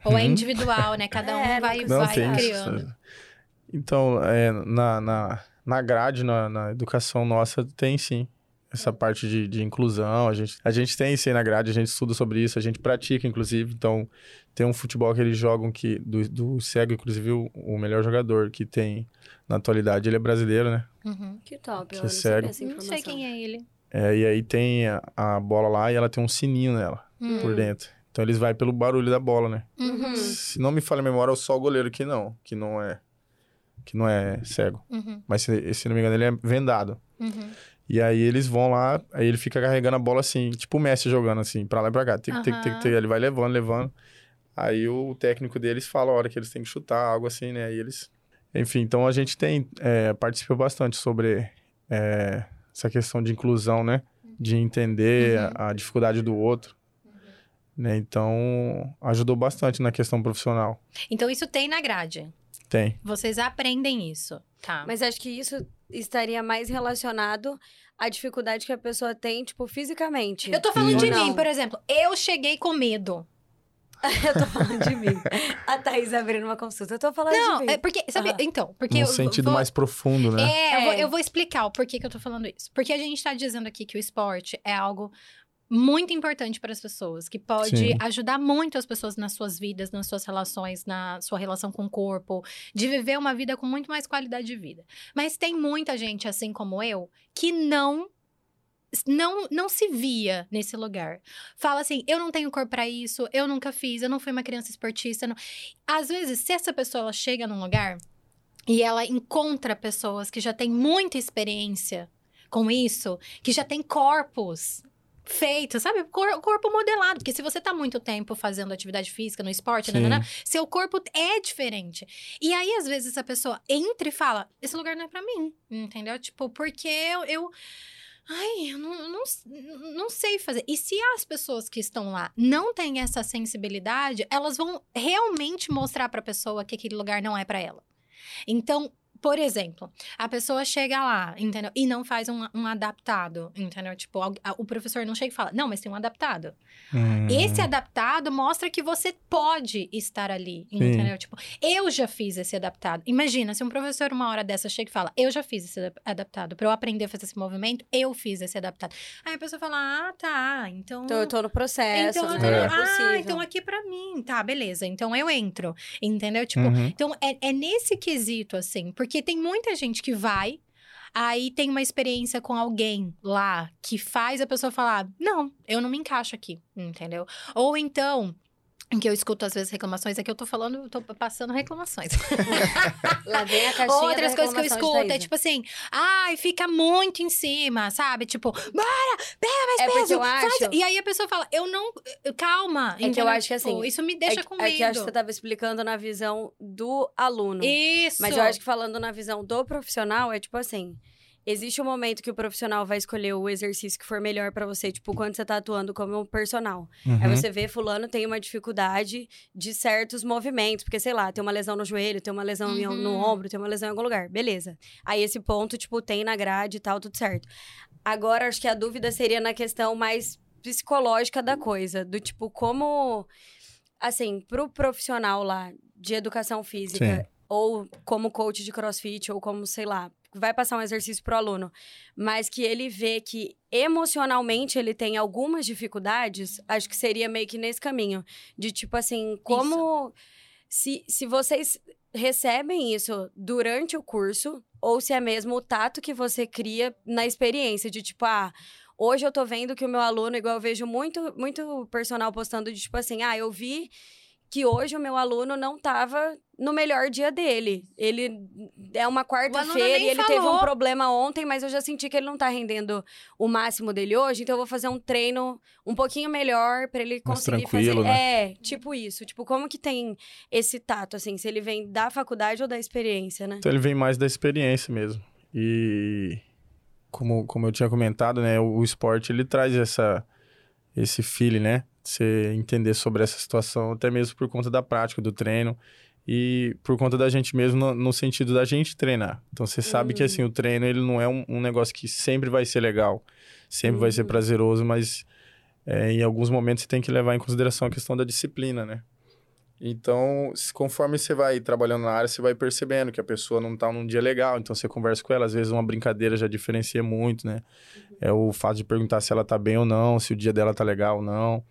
ou é Uhum. individual, né? Cada um [laughs] É, vai, Não, vai tem criando. isso. Então, é, na, na, na grade, na, na educação nossa, tem sim. Essa parte de, de inclusão, a gente, a gente tem isso aí na grade, a gente estuda sobre isso, a gente pratica, inclusive. Então, tem um futebol que eles jogam que, do, do cego, inclusive, o, o melhor jogador que tem na atualidade, ele é brasileiro, né? Uhum. Que top, Que eu não cego. Não sei quem é ele. É, e aí tem a, a bola lá e ela tem um sininho nela, Hum. por dentro. Então, eles vai pelo barulho da bola, né? Uhum. Se não me falha a memória, é só o goleiro que não, que não é, que não é cego. Uhum. Mas, se, se não me engano, ele é vendado. Uhum. E aí eles vão lá, aí ele fica carregando a bola assim, tipo o Messi jogando assim, pra lá e pra cá. Tic, tic, tic, Aham. tic. Ele vai levando, levando. Aí o técnico deles fala a hora que eles têm que chutar, algo assim, né? Aí eles. Enfim, então a gente tem. É, participa bastante sobre é, essa questão de inclusão, né? De entender Uhum. a, a dificuldade do outro. Né? Então, ajudou bastante na questão profissional. Então, isso tem na grade. Tem. Vocês aprendem isso, tá? Mas acho que isso estaria mais relacionado à dificuldade que a pessoa tem, tipo, fisicamente. Eu tô falando de não? mim, por exemplo. Eu cheguei com medo. [laughs] Eu tô falando de mim. A Thaís abrindo uma consulta. Eu tô falando Não, de mim. é porque, sabe, então, porque Num eu sentido vou- mais profundo, né? É, Eu, vou, É. eu vou explicar o porquê que eu tô falando isso. Porque a gente tá dizendo aqui que o esporte é algo muito importante para as pessoas, que pode Sim. ajudar muito as pessoas nas suas vidas, nas suas relações, na sua relação com o corpo, de viver uma vida com muito mais qualidade de vida. Mas tem muita gente, assim como eu, que não não, não se via nesse lugar. Fala assim, eu não tenho corpo pra isso, eu nunca fiz, eu não fui uma criança esportista. não- Às vezes, se essa pessoa ela chega num lugar e ela encontra pessoas que já têm muita experiência com isso, que já têm corpos feitos, sabe? Cor- corpo modelado. Porque se você tá muito tempo fazendo atividade física no esporte, Sim. nananã, seu corpo é diferente. E aí, às vezes, a pessoa entra e fala: esse lugar não é pra mim, entendeu? Tipo, porque eu. eu Ai, eu não, não, não sei fazer. E se as pessoas que estão lá não têm essa sensibilidade, elas vão realmente mostrar pra pessoa que aquele lugar não é pra ela. Então, por exemplo, a pessoa chega lá, entendeu? E não faz um, um adaptado, entendeu? Tipo, o professor não chega e fala, não, mas tem um adaptado. Hum. Esse adaptado mostra que você pode estar ali, entendeu? Tipo, eu já fiz esse adaptado. Imagina, se um professor uma hora dessa chega e fala, eu já fiz esse adap- adaptado. Pra eu aprender a fazer esse movimento, eu fiz esse adaptado. Aí a pessoa fala, ah, tá, então... Então eu tô no processo, Então, eu tô- né? É ah, então aqui pra mim, tá, beleza. Então eu entro, entendeu? Tipo, Uhum. então é, é nesse quesito, assim, porque tem muita gente que vai, aí tem uma experiência com alguém lá que faz a pessoa falar: não, eu não me encaixo aqui, entendeu? Ou então. Em Que eu escuto às vezes reclamações, é que eu tô falando, eu tô passando reclamações. [laughs] Lá vem a caixinha Outras coisas que eu escuto é tipo assim, ai, fica muito em cima, sabe? Tipo, bora, pega mais É porque peso, eu faz. acho- E aí a pessoa fala, eu não, calma. É que eu acho que, Tipo, assim, Isso me deixa é, com medo. É que eu acho que você tava explicando na visão do aluno. Isso. Mas eu acho que falando na visão do profissional, é tipo assim. Existe um momento que o profissional vai escolher o exercício que for melhor pra você, tipo, quando você tá atuando como um personal. Uhum. Aí você vê, fulano tem uma dificuldade de certos movimentos, porque, sei lá, tem uma lesão no joelho, tem uma lesão Uhum. no ombro, tem uma lesão em algum lugar. Beleza. Aí esse ponto, tipo, tem na grade e tal, tudo certo. Agora, acho que a dúvida seria na questão mais psicológica da coisa, do tipo, como. Assim, pro profissional lá de educação física, Sim. ou como coach de crossfit, ou como, sei lá, vai passar um exercício pro aluno, mas que ele vê que emocionalmente ele tem algumas dificuldades, acho que seria meio que nesse caminho. De tipo assim, como. Se, se vocês recebem isso durante o curso, ou se é mesmo o tato que você cria na experiência, de tipo, ah. Hoje eu tô vendo que o meu aluno, igual eu vejo muito, muito personal postando de tipo assim, ah, eu vi que hoje o meu aluno não tava no melhor dia dele. Ele é uma quarta-feira e ele teve um falou. problema ontem, mas eu já senti que ele não tá rendendo o máximo dele hoje, então eu vou fazer um treino um pouquinho melhor pra ele Mais conseguir tranquilo, fazer. né? É, tipo isso. Tipo, como que tem esse tato, assim, se ele vem da faculdade ou da experiência, né? Então ele vem mais da experiência mesmo. E como, como eu tinha comentado, né, o, o esporte ele traz essa esse feeling, né? Você entender sobre essa situação, até mesmo por conta da prática do treino e por conta da gente mesmo no, no sentido da gente treinar. Então você sabe que Uhum. assim o treino ele não é um, um negócio que sempre vai ser legal, sempre vai ser Uhum. prazeroso, mas é, em alguns momentos você tem que levar em consideração a questão da disciplina, né? Então, conforme você vai trabalhando na área, você vai percebendo que a pessoa não tá num dia legal. Então, você conversa com ela. Às vezes, uma brincadeira já diferencia muito, né? É o fato de perguntar se ela tá bem ou não, se o dia dela tá legal ou não.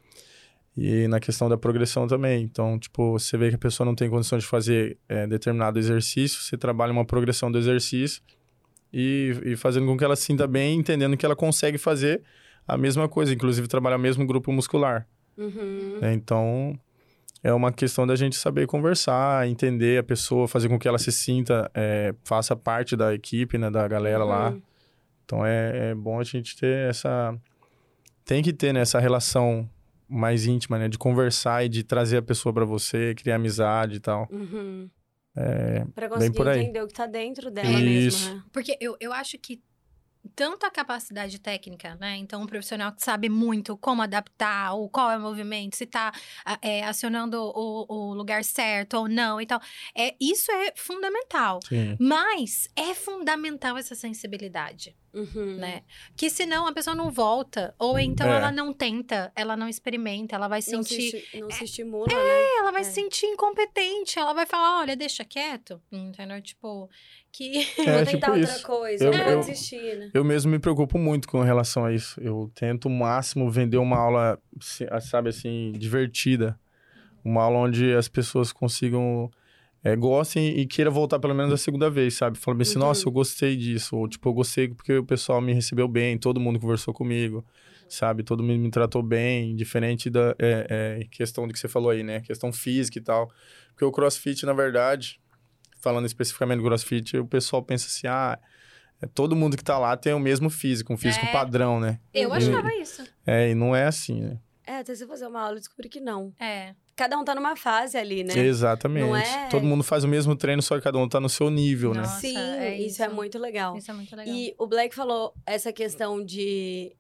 E na questão da progressão também. Então, tipo, você vê que a pessoa não tem condição de fazer é, determinado exercício, você trabalha uma progressão do exercício e, e fazendo com que ela se sinta bem, entendendo que ela consegue fazer a mesma coisa, inclusive trabalhar o mesmo grupo muscular. Uhum. né? Então, é uma questão da gente saber conversar, entender a pessoa, fazer com que ela se sinta, é, faça parte da equipe, né, da galera lá. Uhum. Então, é, é bom a gente ter essa... Tem que ter né, essa relação mais íntima, né? De conversar e de trazer a pessoa pra você, criar amizade e tal. Uhum. É, Pra conseguir entender o que tá dentro dela Isso. mesmo, né? Porque eu, eu acho que tanto a capacidade técnica, né? Então, um profissional que sabe muito como adaptar, ou qual é o movimento, se tá a- é, acionando o, o lugar certo ou não e tal. É, isso é fundamental. sim. Mas é fundamental essa sensibilidade, Uhum. né? Que senão a pessoa não volta, ou então É. ela não tenta, ela não experimenta, ela vai Não se, sentir não se estimula, né? ela vai É. se sentir incompetente. Ela vai falar, olha, deixa quieto. Entendeu? Tipo, que... [laughs] [laughs] É, Vou tentar tipo outra isso. coisa, Eu- eu, desistir, né? Eu mesmo me preocupo muito com relação a isso. Eu tento o máximo vender uma aula, se- sabe assim, divertida. Uma aula onde as pessoas consigam, é, gostem e queiram voltar pelo menos a segunda vez, sabe? Falam assim, Uhum. nossa, eu gostei disso. Ou tipo, eu gostei porque o pessoal me recebeu bem, todo mundo conversou comigo, sabe? Todo mundo me tratou bem, diferente da é, é, questão do que você falou aí, né? Questão física e tal. Porque o crossfit, na verdade, falando especificamente do crossfit, o pessoal pensa assim, ah... é, Todo mundo que tá lá tem o mesmo físico, um físico É. padrão, né? Eu achava isso. É, e não é assim, né? É, até você fazer uma aula e descobrir que não. É. Cada um tá numa fase ali, né? Exatamente. Não é- Todo mundo faz o mesmo treino, só que cada um tá no seu nível, né? Nossa, Sim, é isso. é isso. muito legal. Isso é muito legal. E o Black falou essa questão de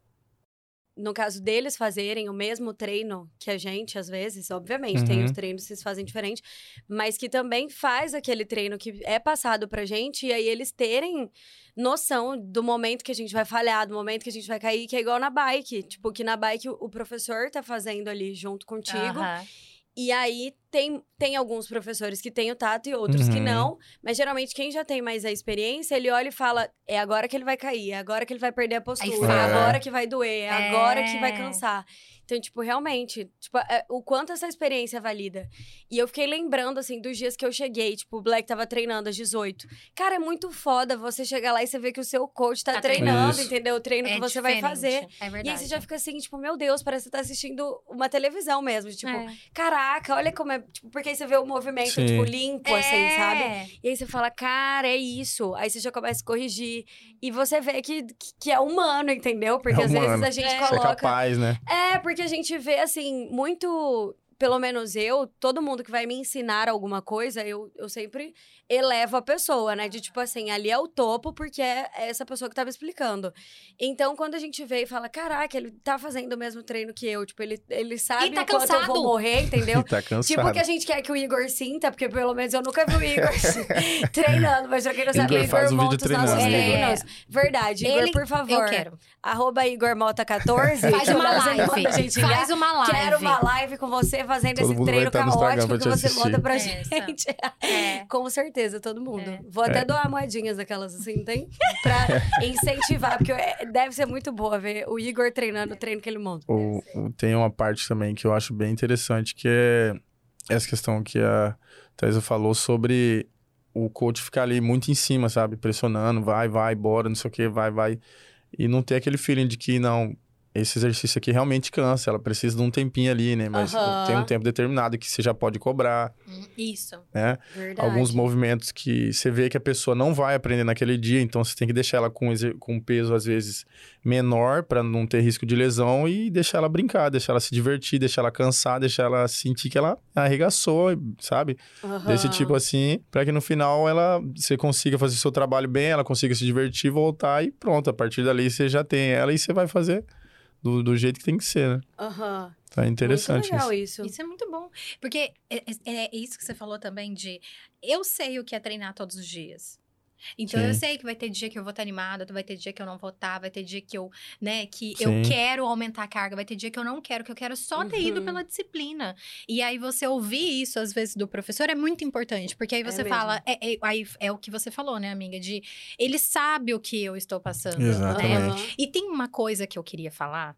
no caso deles fazerem o mesmo treino que a gente, às vezes, obviamente, tem Uhum. os treinos que eles fazem diferente, mas que também faz aquele treino que é passado pra gente, e aí eles terem noção do momento que a gente vai falhar, do momento que a gente vai cair, que é igual na bike. Tipo, que na bike o, professor tá fazendo ali junto contigo. Aham. E aí tem, tem alguns professores que têm o tato e outros que Uhum. não. Mas geralmente quem já tem mais a experiência, ele olha e fala: é agora que ele vai cair, é agora que ele vai perder a postura, é agora que vai doer, é, agora que vai É. cansar. Então, tipo, realmente, tipo, é, o quanto essa experiência é valida. E eu fiquei lembrando, assim, dos dias que eu cheguei, tipo, o Black tava treinando às 18. Cara, é muito foda você chegar lá e você ver que o seu coach tá, Tá treinando, Isso. entendeu? O treino É que você vai diferente, fazer. É verdade. E aí você já fica assim, tipo, meu Deus, parece que você tá assistindo uma televisão mesmo. Tipo, É. caraca, olha como é. Tipo, porque aí você vê o movimento, Sim. tipo, limpo, assim, É. sabe? E aí você fala, cara, é isso. Aí você já começa a corrigir. E você vê que, que é humano, entendeu? Porque É às vezes humano. a gente É. Você é coloca. capaz, né? É, porque a gente vê, assim, muito. Pelo menos eu, todo mundo que vai me ensinar alguma coisa, eu, eu sempre elevo a pessoa, né? De tipo assim, ali é o topo, porque é essa pessoa que tava explicando. Então, quando a gente vê e fala, caraca, ele tá fazendo o mesmo treino que eu, tipo, ele, ele sabe E tá quanto eu cansado. vou morrer, entendeu? [laughs] E tá cansado. Tipo que a gente quer que o Igor sinta, porque pelo menos eu nunca vi o Igor [laughs] treinando, mas pra quem não sabe, o Igor Igor faz um vídeo monta os nossos Igor. treinos. Verdade, Igor, Ele- por favor. Eu quero. Arroba Igor Mota 14. Faz uma manda a live. gente Faz uma live. Quero uma live com você fazendo Todo esse treino caótico pra que você manda pra Essa. gente. É. [laughs] Com certeza, todo mundo. É. Vou até É. doar moedinhas daquelas assim, tem? Pra [laughs] incentivar, porque é- deve ser muito boa ver o Igor treinando o treino que ele monta. O- tem uma parte também que eu acho bem interessante, que é essa questão que a Thaisa falou sobre o coach ficar ali muito em cima, sabe? Pressionando, vai, vai, bora, não sei o que, vai, vai. E não ter aquele feeling de que, não, esse exercício aqui realmente cansa, ela precisa de um tempinho ali, né? Mas Aham. tem um tempo determinado que você já pode cobrar, Hum, Isso. né? Verdade. Alguns movimentos que você vê que a pessoa não vai aprender naquele dia, então você tem que deixar ela com, com peso, às vezes, menor, para não ter risco de lesão e deixar ela brincar, deixar ela se divertir, deixar ela cansar, deixar ela sentir que ela arregaçou, sabe? Aham. Desse tipo assim, para que no final ela você consiga fazer o seu trabalho bem, ela consiga se divertir, voltar e pronto. A partir dali você já tem ela e você vai fazer do, do jeito que tem que ser, né? Aham. Tá interessante Muito legal isso. isso. Isso é muito bom. Porque é, é- é isso que você falou também de... Eu sei o que é treinar todos os dias. Então, eu Sim. sei que vai ter dia que eu vou estar animada, vai ter dia que eu não vou estar, vai ter dia que eu, né, que eu Sim. quero aumentar a carga, vai ter dia que eu não quero, que eu quero só ter ido Uhum. pela disciplina. E aí, você ouvir isso, às vezes, do professor é muito importante, porque aí É você mesmo. fala, é, é- aí é o que você falou, né, amiga, de ele sabe o que eu estou passando. né? Exatamente. Aham. E tem uma coisa que eu queria falar.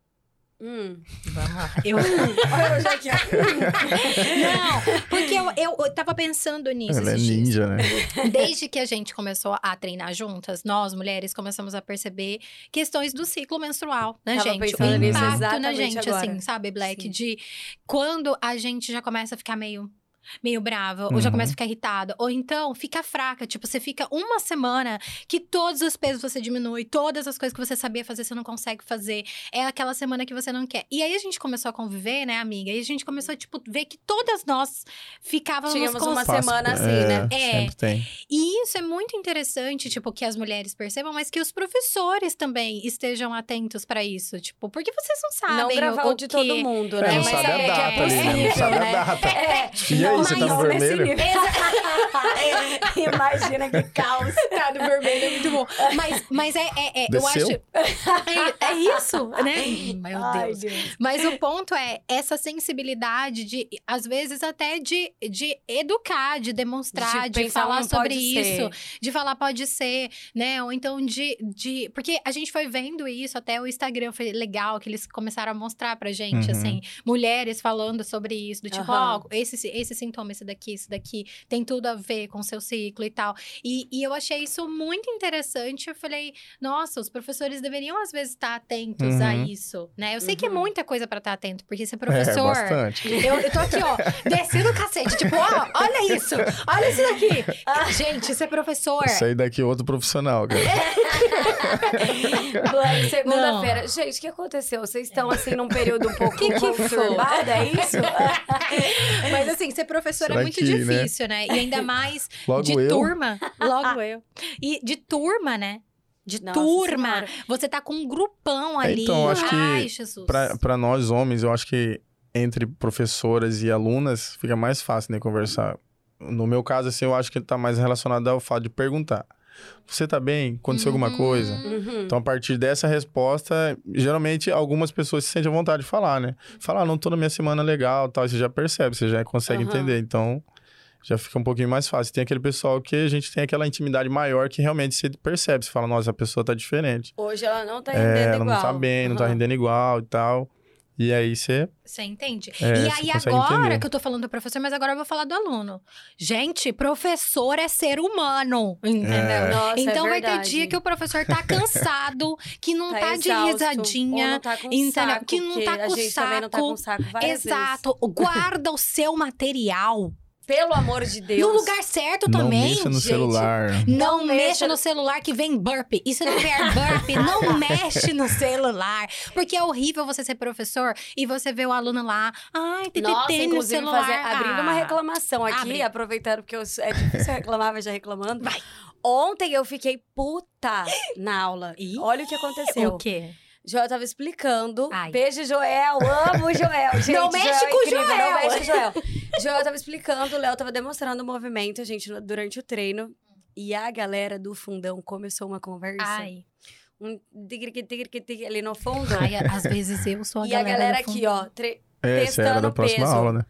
Hum. Vamos lá. Eu. [laughs] Não, porque eu, eu, eu tava pensando nisso. Ela é ninja, né? Desde que a gente começou a treinar juntas, nós mulheres começamos a perceber questões do ciclo menstrual, né, Tava gente? o nisso impacto na exatamente gente, agora. assim, sabe, Black? Sim. De quando a gente já começa a ficar meio. Meio brava, ou já Uhum. começa a ficar irritada, ou então fica fraca. Tipo, você fica uma semana que todos os pesos você diminui, todas as coisas que você sabia fazer você não consegue fazer. É aquela semana que você não quer. E aí a gente começou a conviver, né, amiga? E a gente começou, tipo, ver que todas nós ficávamos Tínhamos com uma semana assim, é, né? É. Sempre tem. e isso é muito interessante, tipo, que as mulheres percebam, mas que os professores também estejam atentos pra isso, tipo, porque vocês não sabem Não gravar o, o de que... todo mundo, É, né? não Mas sabe é a é data ali, né? Não sabe né? a data. É. E aí, você tá no vermelho? nível. [laughs] Imagina que caos. Tá no vermelho, é muito bom. Mas, mas é, é, é eu acho. É, é isso, né? Meu Ai, Deus. Deus. Mas o ponto é essa sensibilidade de, às vezes, até de, de educar, de demonstrar, De de, falar sobre isso. ser. de falar pode ser, né? Ou então de, de. Porque a gente foi vendo isso, até o Instagram foi legal, que eles começaram a mostrar pra gente, Uhum. assim, mulheres falando sobre isso, do tipo, ó, Aham. esse, esse sintoma, esse daqui, esse daqui, tem tudo a ver com o seu ciclo e tal. E, e eu achei isso muito interessante. Eu falei, nossa, os professores deveriam, às vezes, estar atentos a Uhum. isso, né? Eu sei que é Uhum. muita coisa pra estar atento, porque ser [laughs] É, professor. bastante. Eu, eu tô aqui, ó, descendo o cacete. Tipo, ó, olha isso, olha isso daqui. [laughs] Gente, ser professor. Isso aí daqui é outro profissional, cara. [laughs] Segunda-feira. Gente, o que aconteceu? Vocês estão, assim, num período um pouco Que que foi? conturbado, é isso? Mas assim, ser professor Será é muito que, né? difícil, né? E ainda [laughs] mais Logo de eu. turma. Logo [laughs] eu. E de turma, né? de Nossa turma. Senhora. Você tá com um grupão É, ali. então, acho que Ai, Jesus. Pra, pra nós homens, eu acho que entre professoras e alunas fica mais fácil, né, conversar. No meu caso, assim, eu acho que tá mais relacionado ao fato de perguntar. Você tá bem? Aconteceu alguma Uhum. coisa? Uhum. Então, a partir dessa resposta, geralmente algumas pessoas se sentem à vontade de falar, né? Falar, ah, não tô na minha semana legal, tal, você já percebe, você já consegue Aham. entender. Então, já fica um pouquinho mais fácil. Tem aquele pessoal que a gente tem aquela intimidade maior que realmente você percebe, você fala, nossa, a pessoa tá diferente. Hoje ela não tá rendendo É, ela igual. não tá bem, não tá rendendo igual e tal. E aí você. Você entende? É, e aí, agora entender. que eu tô falando do professor, mas agora eu vou falar do aluno. Gente, professor é ser humano, entendeu? É. Nossa, então é vai ter verdade. dia que o professor tá cansado, que não [laughs] tá, de exausto, ou risadinha. não tá entendeu? saco, Que não porque tá com também não tá saco. com saco Exato. Guarda o seu material vezes. Pelo amor de Deus. no lugar certo não também. mexa no gente. celular. Não, Não mexa mexa no celular que vem burp. E se não vier burp, [laughs] não mexe no celular. Porque é horrível você ser professor e você vê o aluno lá, ai, Nossa, TTT no celular. fazer, abrindo uma Ah. reclamação aqui, Abre. aproveitando porque eu, é difícil reclamar, mas já reclamando. Vai. Ontem eu fiquei puta na aula. Ih, [gasps] Olha o que aconteceu. O quê? Joel tava explicando. Ai. Beijo, Joel. Amo o Joel. [laughs] Gente, Não mexe Joel é com o incrível, Joel. Não mexe com o Joel. Joel tava explicando, o Léo tava demonstrando o movimento, gente, durante o treino. E a galera do fundão começou uma conversa. Ai, Um tigre, tigre, tigre ali no fundo. ai, às vezes eu sou a e a galera galera do aqui, fundo. ó. tre- É, essa era Testando da próxima peso. aula, né?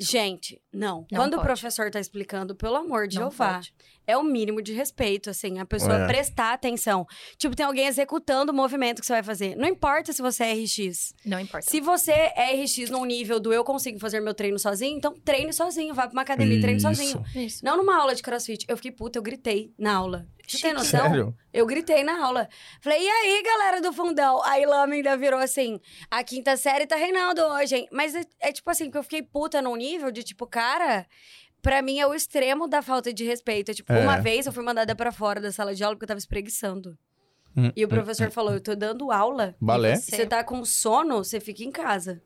Gente, não. Não Quando pode. o professor tá explicando, pelo amor de Jeová. É o mínimo de respeito, assim, a pessoa É. prestar atenção. Tipo, tem alguém executando o movimento que você vai fazer. Não importa se você é RX. Não importa. Se você é RX num nível do eu consigo fazer meu treino sozinho, então treine sozinho, vá pra uma academia e treine sozinho. Isso. Não numa aula de crossfit. Eu fiquei puta, eu gritei na aula. Você tem noção? Sério? Eu gritei na aula. Falei, e aí, galera do fundão? Aí Lama ainda virou assim: a quinta série tá reinando hoje, hein? Mas é, é tipo assim, que eu fiquei puta num nível de tipo, cara. Pra mim é o extremo da falta de respeito. É, tipo, É. uma vez eu fui mandada pra fora da sala de aula porque eu tava espreguiçando. Hum, E o hum, professor falou: Eu tô dando aula. Balé? Você- Você tá com sono, você fica em casa.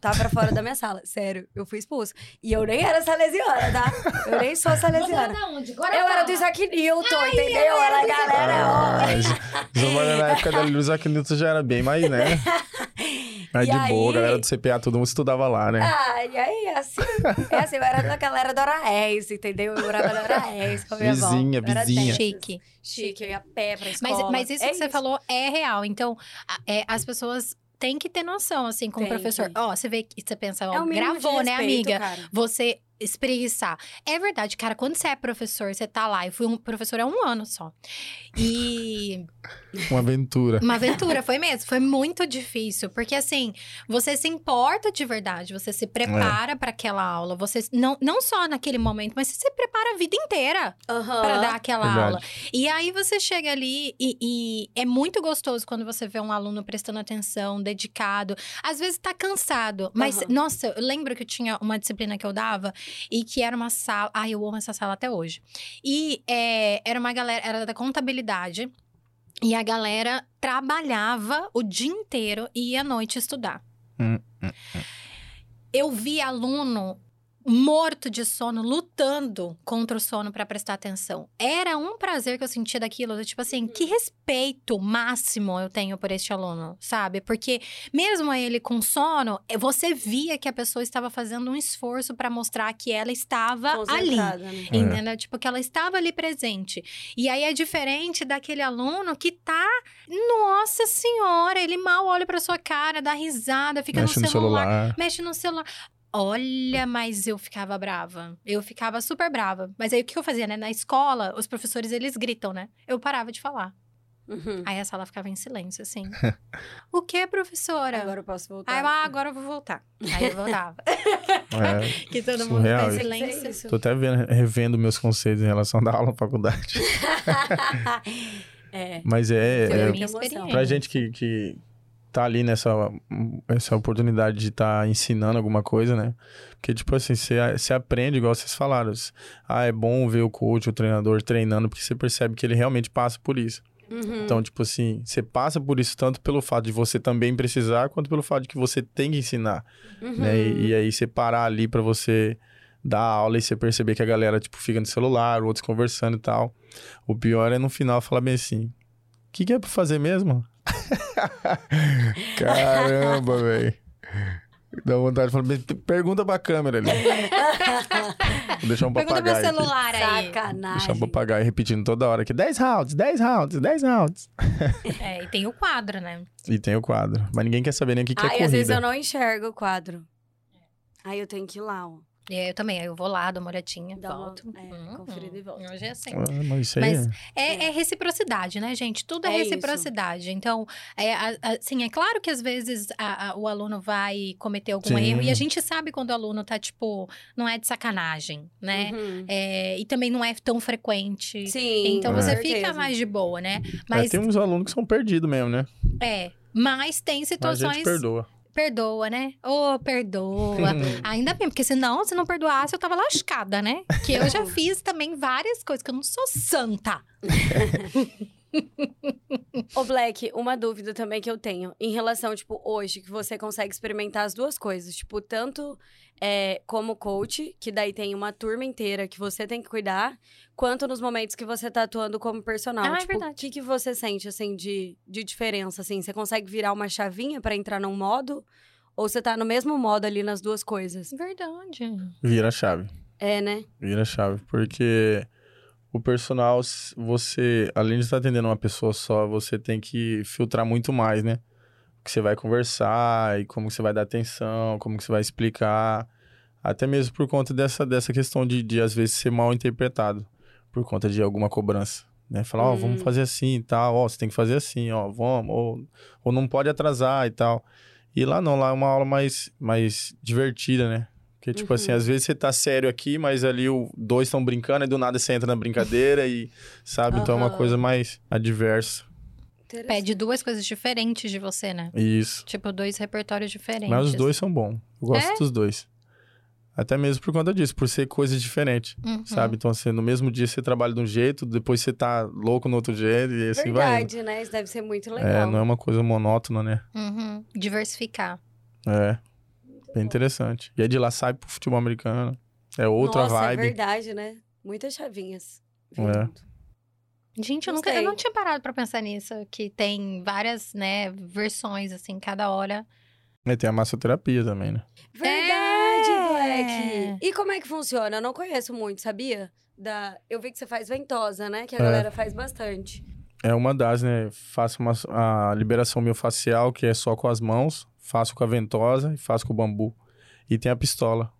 Tá pra fora da minha sala. Sério, eu fui expulsa. E eu nem era salesiana, tá? Eu nem sou salesiana. onde? Agora Eu era do Isaac Newton, entendeu? Era a galera. Ah, Giovana, na época da Luz Newton já era bem mais, né? [laughs] Mas E de boa, aí- a galera do CPA, todo mundo estudava lá, né? Ah, e aí, assim, é assim, eu era da galera da Oraés, entendeu? Eu morava na Oraés com a minha avó. Vizinha, era vizinha. Chique. Chique, eu ia a pé pra escola. Mas, mas isso É que você falou é real. Então, a- é, as pessoas têm que ter noção, assim, como Tem professor. Ó, você vê que você pensa, ó, É o gravou, né, respeito, amiga? cara. Você espreguiçar. É verdade, cara, quando você é professor, você tá lá. Eu fui um professor há um ano só. E [laughs] Uma aventura. uma aventura, foi mesmo. Foi muito difícil. Porque, assim, você se importa de verdade. Você se prepara pra aquela aula. Você não, não só naquele momento, mas você se prepara a vida inteira Aham. pra dar aquela Verdade. aula. E aí você chega ali e, e é muito gostoso quando você vê um aluno prestando atenção, dedicado. Às vezes tá cansado, mas Aham. nossa, eu lembro que eu tinha uma disciplina que eu dava e que era uma sala. Ai, eu amo essa sala até hoje. E é, era uma galera, era da contabilidade. E a galera trabalhava o dia inteiro e ia à noite estudar. Hum, Eu vi aluno morto de sono, lutando contra o sono pra prestar atenção. Era um prazer que eu sentia daquilo, do tipo assim, que respeito máximo eu tenho por este aluno, sabe? Porque mesmo ele com sono, eh, você via que a pessoa estava fazendo um esforço pra mostrar que ela estava ali. Né? É. Entendeu? Tipo, que ela estava ali presente. E aí é diferente daquele aluno que tá. Nossa senhora, ele mal olha pra sua cara, dá risada, fica Mexe no no celular, celular. mexe no celular. Olha, mas eu ficava brava. Eu ficava super brava. Mas aí o que eu fazia, né? Na escola, os professores eles gritam, né? Eu parava de falar. Uhum. Aí a sala ficava em silêncio, assim. [laughs] o que, professora? Agora eu posso voltar. Aí eu, ah, agora eu vou voltar. Aí eu voltava. É. [laughs] que todo mundo Surreal tá em silêncio. Isso. Tô até vendo, revendo meus conceitos em relação da aula na faculdade. [laughs] é. Mas é, Foi é pra gente que, que tá ali nessa essa oportunidade de estar ensinando alguma coisa, né? Porque, tipo assim, você, você aprende, igual vocês falaram. Ah, é bom ver o coach, o treinador treinando, porque você percebe que ele realmente passa por isso. Uhum. Então, tipo assim, você passa por isso tanto pelo fato de você também precisar, quanto pelo fato de que você tem que ensinar, Uhum. né? E, e aí você parar ali pra você dar aula e você perceber que a galera, tipo, fica no celular, outros conversando e tal. O pior é no final falar bem assim, que, que é pra fazer mesmo? [laughs] Caramba, velho. Dá vontade de falar, pergunta pra câmera ali. Vou deixar um Pergunta papagaio. meu aqui. celular aí. Sacanagem. Deixar um papagaio repetindo toda hora aqui. 10 rounds, 10 rounds, 10 rounds. [laughs] É, e tem o quadro, né? E tem o quadro. Mas ninguém quer saber nem o que, que é Ai, às vezes corrida. eu não enxergo o quadro. Aí eu tenho que ir lá, ó. E eu também, aí eu vou lá, dou uma olhadinha, Dá uma- volto. é, Hum, conferida hum. e volta. Hoje é assim. Ah, mas isso aí Mas- é- É, é reciprocidade, né, gente? Tudo é, É isso. reciprocidade. Então, é, assim, é claro que às vezes a- a- o aluno vai cometer algum Sim. erro. E a gente sabe quando o aluno tá, tipo, não é de sacanagem, né? Uhum. É, e também não é tão frequente. Sim. Então você fica mais de boa, né? É, Mas tem uns alunos que são perdidos mesmo, né? é. Mas tem Mas a situações. gente perdoa. Perdoa, né? Ô, perdoa. [laughs] Ainda bem, porque senão, se não perdoasse, eu tava lascada, né? Que eu já [laughs] fiz também várias coisas, que eu não sou santa. [laughs] [laughs] Ô, Black, uma dúvida também que eu tenho. Em relação, tipo, hoje, que você consegue experimentar as duas coisas. Tipo, tanto é, como coach, que daí tem uma turma inteira que você tem que cuidar, quanto nos momentos que você tá atuando como personal. Ah, é tipo, verdade. o que, que você sente, assim, de, de diferença, assim? Você consegue virar uma chavinha pra entrar num modo? Ou você tá no mesmo modo ali nas duas coisas? Verdade. Vira a chave. É, né? Vira a chave. Porque o personal, você, além de estar atendendo uma pessoa só, você tem que filtrar muito mais, né? O que você vai conversar e como você vai dar atenção, como que você vai explicar. Até mesmo por conta dessa, dessa questão de, de, às vezes, ser mal interpretado. Por conta de alguma cobrança. Né? Falar, ó, Hum. vamos fazer assim e tal. Ó, você tem que fazer assim, ó, vamos. Ou, ou não pode atrasar e tal. E lá não, lá é uma aula mais, mais divertida, né? Porque, tipo Uhum. assim, às vezes você tá sério aqui, mas ali o dois estão brincando, e do nada você entra na brincadeira e, sabe? Então é uma coisa mais adversa. Pede duas coisas diferentes de você, né? Isso. Tipo, dois repertórios diferentes. Mas os dois são bons. Eu gosto É? dos dois. Até mesmo por conta disso, por ser coisas diferentes, Uhum. sabe? Então, assim, no mesmo dia você trabalha de um jeito, depois você tá louco no outro jeito e assim vai. indo. Verdade, né? Isso deve ser muito É, legal. não é uma coisa monótona, né? Uhum. Diversificar. É, bem interessante. E aí de lá sai pro futebol americano. É outra Nossa, é vibe. verdade, né? Muitas chavinhas. É. Gente, eu, nunca, eu não tinha parado pra pensar nisso. Que tem várias, né, versões, assim, cada hora. E tem a massoterapia também, né? Verdade, É. Black. E como é que funciona? Eu não conheço muito, sabia? Da... Eu vi que você faz ventosa, né? Que a É. galera faz bastante. É uma das, né? Faço uma, a liberação miofascial, que é só com as mãos. Faço com a ventosa e faço com o bambu. E tem a pistola.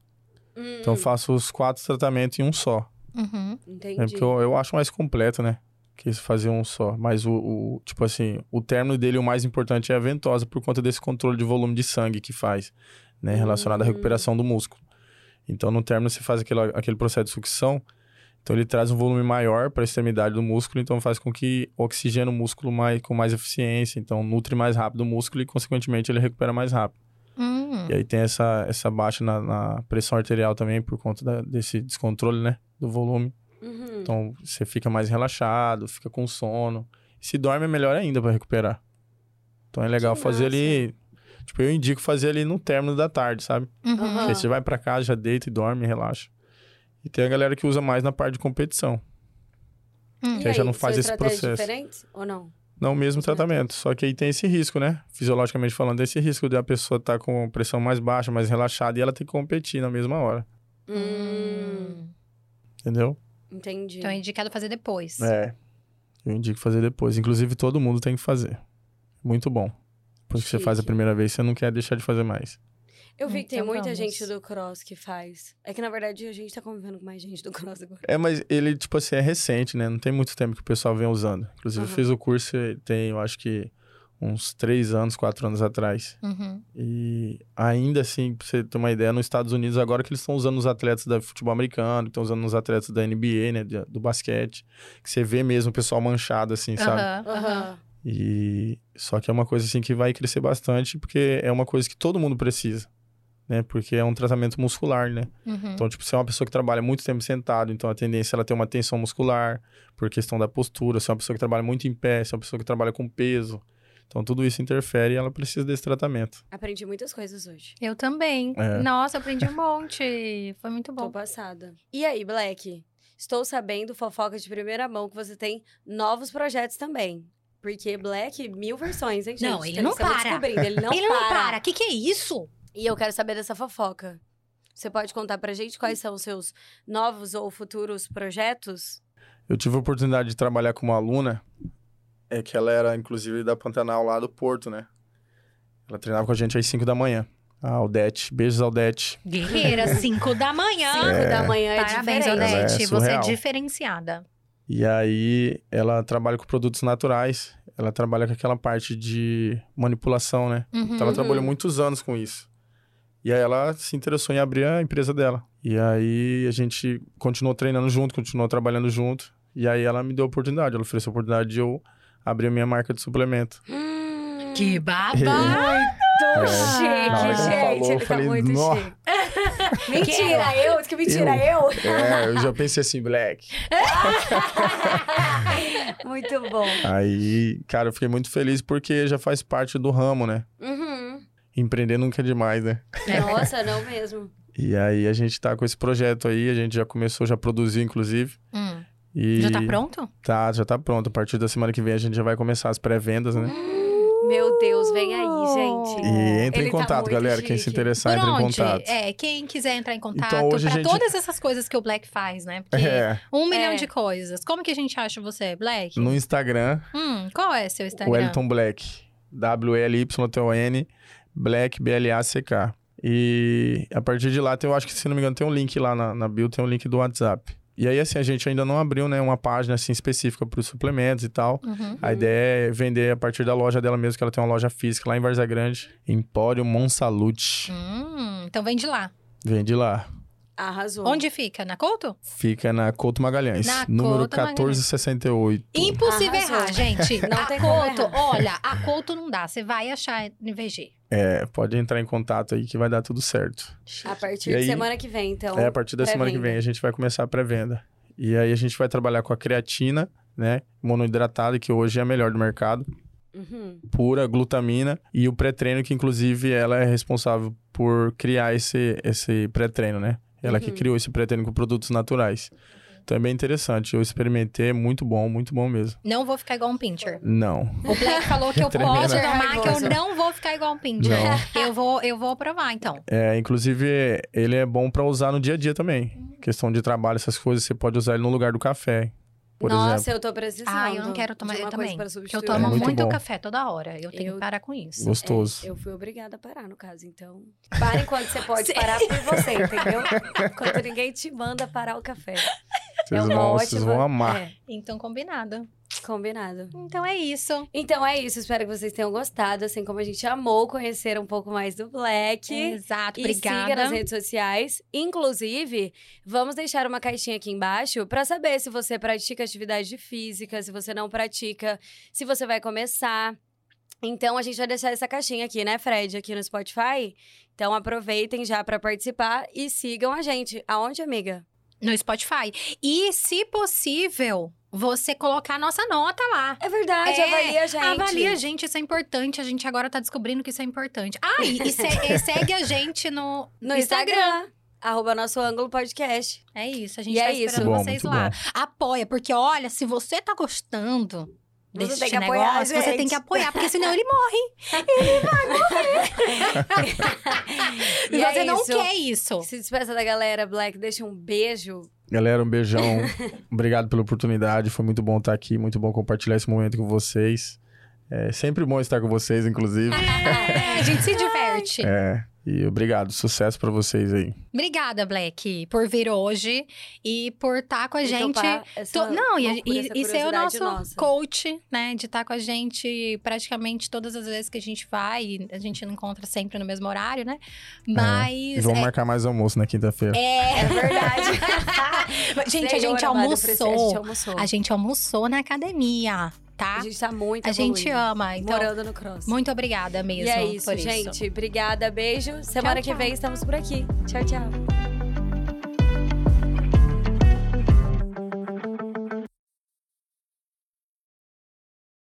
Hum, Então faço os quatro tratamentos em um só. Uhum. entendi. É porque eu, eu acho mais completo, né? Que isso fazer um só. Mas o, o- tipo assim, o término dele, o mais importante é a ventosa, por conta desse controle de volume de sangue que faz, né? Relacionado à Hum. recuperação do músculo. Então, no término, você faz aquele, aquele processo de sucção. Então, ele traz um volume maior para a extremidade do músculo, então faz com que oxigene o músculo mais, com mais eficiência, então nutre mais rápido o músculo e, consequentemente, ele recupera mais rápido. Hum. E aí tem essa, essa baixa na, na pressão arterial também, por conta da- desse descontrole, né? Do volume. Uhum. Então você fica mais relaxado, fica com sono. E se dorme é melhor ainda para recuperar. Então é legal Que fazer massa. ali. Tipo, eu indico fazer ali no término da tarde, sabe? Uhum. Porque aí você vai para casa, já deita e dorme, relaxa. E tem a galera que usa mais na parte de competição. Hum. Que aí já não faz esse estratégias processo. diferentes ou não? Não o mesmo Os tratamento, só que aí tem esse risco, né? Fisiologicamente falando, esse risco de a pessoa estar com pressão mais baixa, mais relaxada e ela ter que competir na mesma hora, Hum, entendeu? entendi. Então é indicado fazer depois. É. Eu indico fazer depois. Inclusive, todo mundo tem que fazer. Muito bom. Depois que você faz a Chique. primeira vez, você não quer deixar de fazer mais. Eu vi que tem Então muita vamos. gente do cross que faz. É que, na verdade, a gente tá convivendo com mais gente do cross agora. É, mas ele, tipo assim, é recente, né? Não tem muito tempo que o pessoal vem usando. Inclusive, eu Aham. fiz o curso tem, eu acho que, uns três anos, quatro anos atrás. Uhum. E ainda assim, pra você ter uma ideia, nos Estados Unidos, agora que eles estão usando os atletas do futebol americano, estão usando os atletas da NBA, né? Do basquete. Que você vê mesmo o pessoal manchado, assim, sabe? Aham, aham. E só que é uma coisa assim que vai crescer bastante, porque é uma coisa que todo mundo precisa, né? Porque é um tratamento muscular, né? Uhum. Então, tipo, se é uma pessoa que trabalha muito tempo sentado, então a tendência é ela ter uma tensão muscular, por questão da postura, se é uma pessoa que trabalha muito em pé, se é uma pessoa que trabalha com peso. Então, tudo isso interfere e ela precisa desse tratamento. Aprendi muitas coisas hoje. Eu também. É. Nossa, aprendi um monte. Foi muito Tô bom. passada. E aí, Black? Estou sabendo, fofoca de primeira mão, que você tem novos projetos também. Porque Black, mil versões, hein, gente? Não, ele não para. descobrindo, Ele não Ele para. não para. O que, que é isso? E eu quero saber dessa fofoca. Você pode contar pra gente quais são os seus novos ou futuros projetos? Eu tive a oportunidade de trabalhar com uma aluna, é que ela era, inclusive, da Pantanal lá do Porto, né? Ela treinava com a gente às 5 da manhã. A Aldete. Beijos, Aldete. Guerreira, [laughs] 5 da manhã. Cinco da manhã é Parabéns, diferente. Ela é. Você é diferenciada. E aí, ela trabalha com produtos naturais. Ela trabalha com aquela parte de manipulação, né? Uhum. Então, ela trabalhou muitos anos com isso. E aí, ela se interessou em abrir a empresa dela. E aí, a gente continuou treinando junto, continuou trabalhando junto. E aí, ela me deu a oportunidade. Ela ofereceu a oportunidade de eu abrir a minha marca de suplemento. Hum, Que babado! Muito É. chique, gente. falou, eu ele falei, tá muito "Nó." chique. [laughs] mentira, eu? Que mentira, eu? É, eu já pensei assim, Black. [laughs] muito bom. Aí, cara, eu fiquei muito feliz porque já faz parte do ramo, né? Uhum. Empreender nunca é demais, né? [laughs] Nossa, não mesmo. E aí a gente tá com esse projeto aí, a gente já começou, já produziu, inclusive. Hum. E Já tá pronto? Tá, já tá pronto. A partir da semana que vem a gente já vai começar as pré-vendas, né? Meu Deus, vem aí, gente. E entre Ele em tá contato, muito galera. Quem se chique. interessar, Por entre em onde? contato. É, quem quiser entrar em contato Então, hoje a pra gente- todas essas coisas que o Black faz, né? Porque É, um milhão É. de coisas. Como que a gente acha você, Black? no Instagram, Hum, qual é seu Instagram? Wellington Black. W-L-Y-T-O-N, Black, B-L-A-C-K. E a partir de lá, tem, eu acho que, se não me engano, tem um link lá na, na bio, tem um link do WhatsApp. E aí, assim, a gente ainda não abriu, né, uma página, assim, específica para os suplementos e tal. Uhum. A ideia é vender a partir da loja dela mesmo, que ela tem uma loja física lá em Várzea Grande, Empório Monsalute. Hum, então vem de lá. Vende lá. Arrasou. Onde fica? Na Couto? Fica na Couto Magalhães, Na número Couto Magalhães. 1468. Impossível Arrasou. errar, gente. Não a Couto, olha, a Couto não dá. Você vai achar no VG. É, pode entrar em contato aí que vai dar tudo certo. A partir E de aí- semana que vem, então. é, a partir da semana que vem a gente vai começar a pré-venda. E aí a gente vai trabalhar com a creatina, né, monoidratada, que hoje é a melhor do mercado, Uhum. pura glutamina, e o pré-treino, que inclusive ela é responsável por criar esse, esse pré-treino, né? Ela que Uhum. criou esse pré-treino com produtos naturais. Então é bem interessante. Eu experimentei, é muito bom, muito bom mesmo. Não vou ficar igual um pincher. Não. O Black falou que [laughs] eu Tremendo. posso tomar, que eu não vou ficar igual um pincher. [laughs] Eu vou, eu vou provar, então. É, inclusive, ele é bom pra usar no dia a dia também. Questão de trabalho, essas coisas, você pode usar ele no lugar do café, por Nossa, exemplo. eu tô precisando. Ah, eu não quero tomar eu também. eu tomo É muito muito café toda hora. Eu tenho Eu- que parar com isso. Gostoso. É, eu fui obrigada a parar, no caso. Então, pare enquanto você pode [laughs] parar por você, entendeu? Enquanto ninguém te manda parar o café. Vocês, é uma vão, ótima... vocês vão amar. É, Então, combinado. Combinado. Então é isso. Então é isso, espero que vocês tenham gostado. Assim como a gente amou conhecer um pouco mais do Black. Exato, E siga obrigada. nas redes sociais. Inclusive, vamos deixar uma caixinha aqui embaixo para saber se você pratica atividade física, se você não pratica, se você vai começar. Então, a gente vai deixar essa caixinha aqui, né, Fred, aqui no Spotify. Então, aproveitem já para participar e sigam a gente. Aonde, amiga? No Spotify. E, se possível, você colocar a nossa nota lá. É verdade, É, avalia a gente. Avalia a gente, isso é importante. A gente agora tá descobrindo que isso é importante. Ah, e, e se- e [laughs] segue a gente no, No Instagram. Arroba nosso ângulo podcast. É isso, a gente E tá é isso. bom, vocês lá. Apoia, porque olha, se você tá gostando Você desse tem que apoiar a negócio, você tem que apoiar, porque senão ele morre. [laughs] E E é você não quer isso. Se despeça da galera, Black. Deixa um beijo. Galera, um beijão. [laughs] Obrigado pela oportunidade. Foi muito bom estar aqui, muito bom compartilhar esse momento com vocês. É sempre bom estar com vocês, inclusive. É, a gente se diverte. É. E obrigado, sucesso pra vocês aí. Obrigada, Black, por vir hoje e por estar com a E gente. essa To- Não, e, e, e ser o curiosidade nosso nossa. coach, né? De estar com a gente praticamente todas as vezes que a gente vai. E a gente não encontra sempre no mesmo horário, né? E Mas. vamos é, marcar mais almoço na quinta-feira. é, É verdade. [laughs] gente, a gente almoçou. A gente almoçou. A gente almoçou na academia, tá? A gente tá muito A gente evoluindo. ama. Então, Morando no cross. muito obrigada mesmo e é isso, por isso. Obrigada, beijo. Semana Tchau, que tchau. vem estamos por aqui. Tchau, tchau.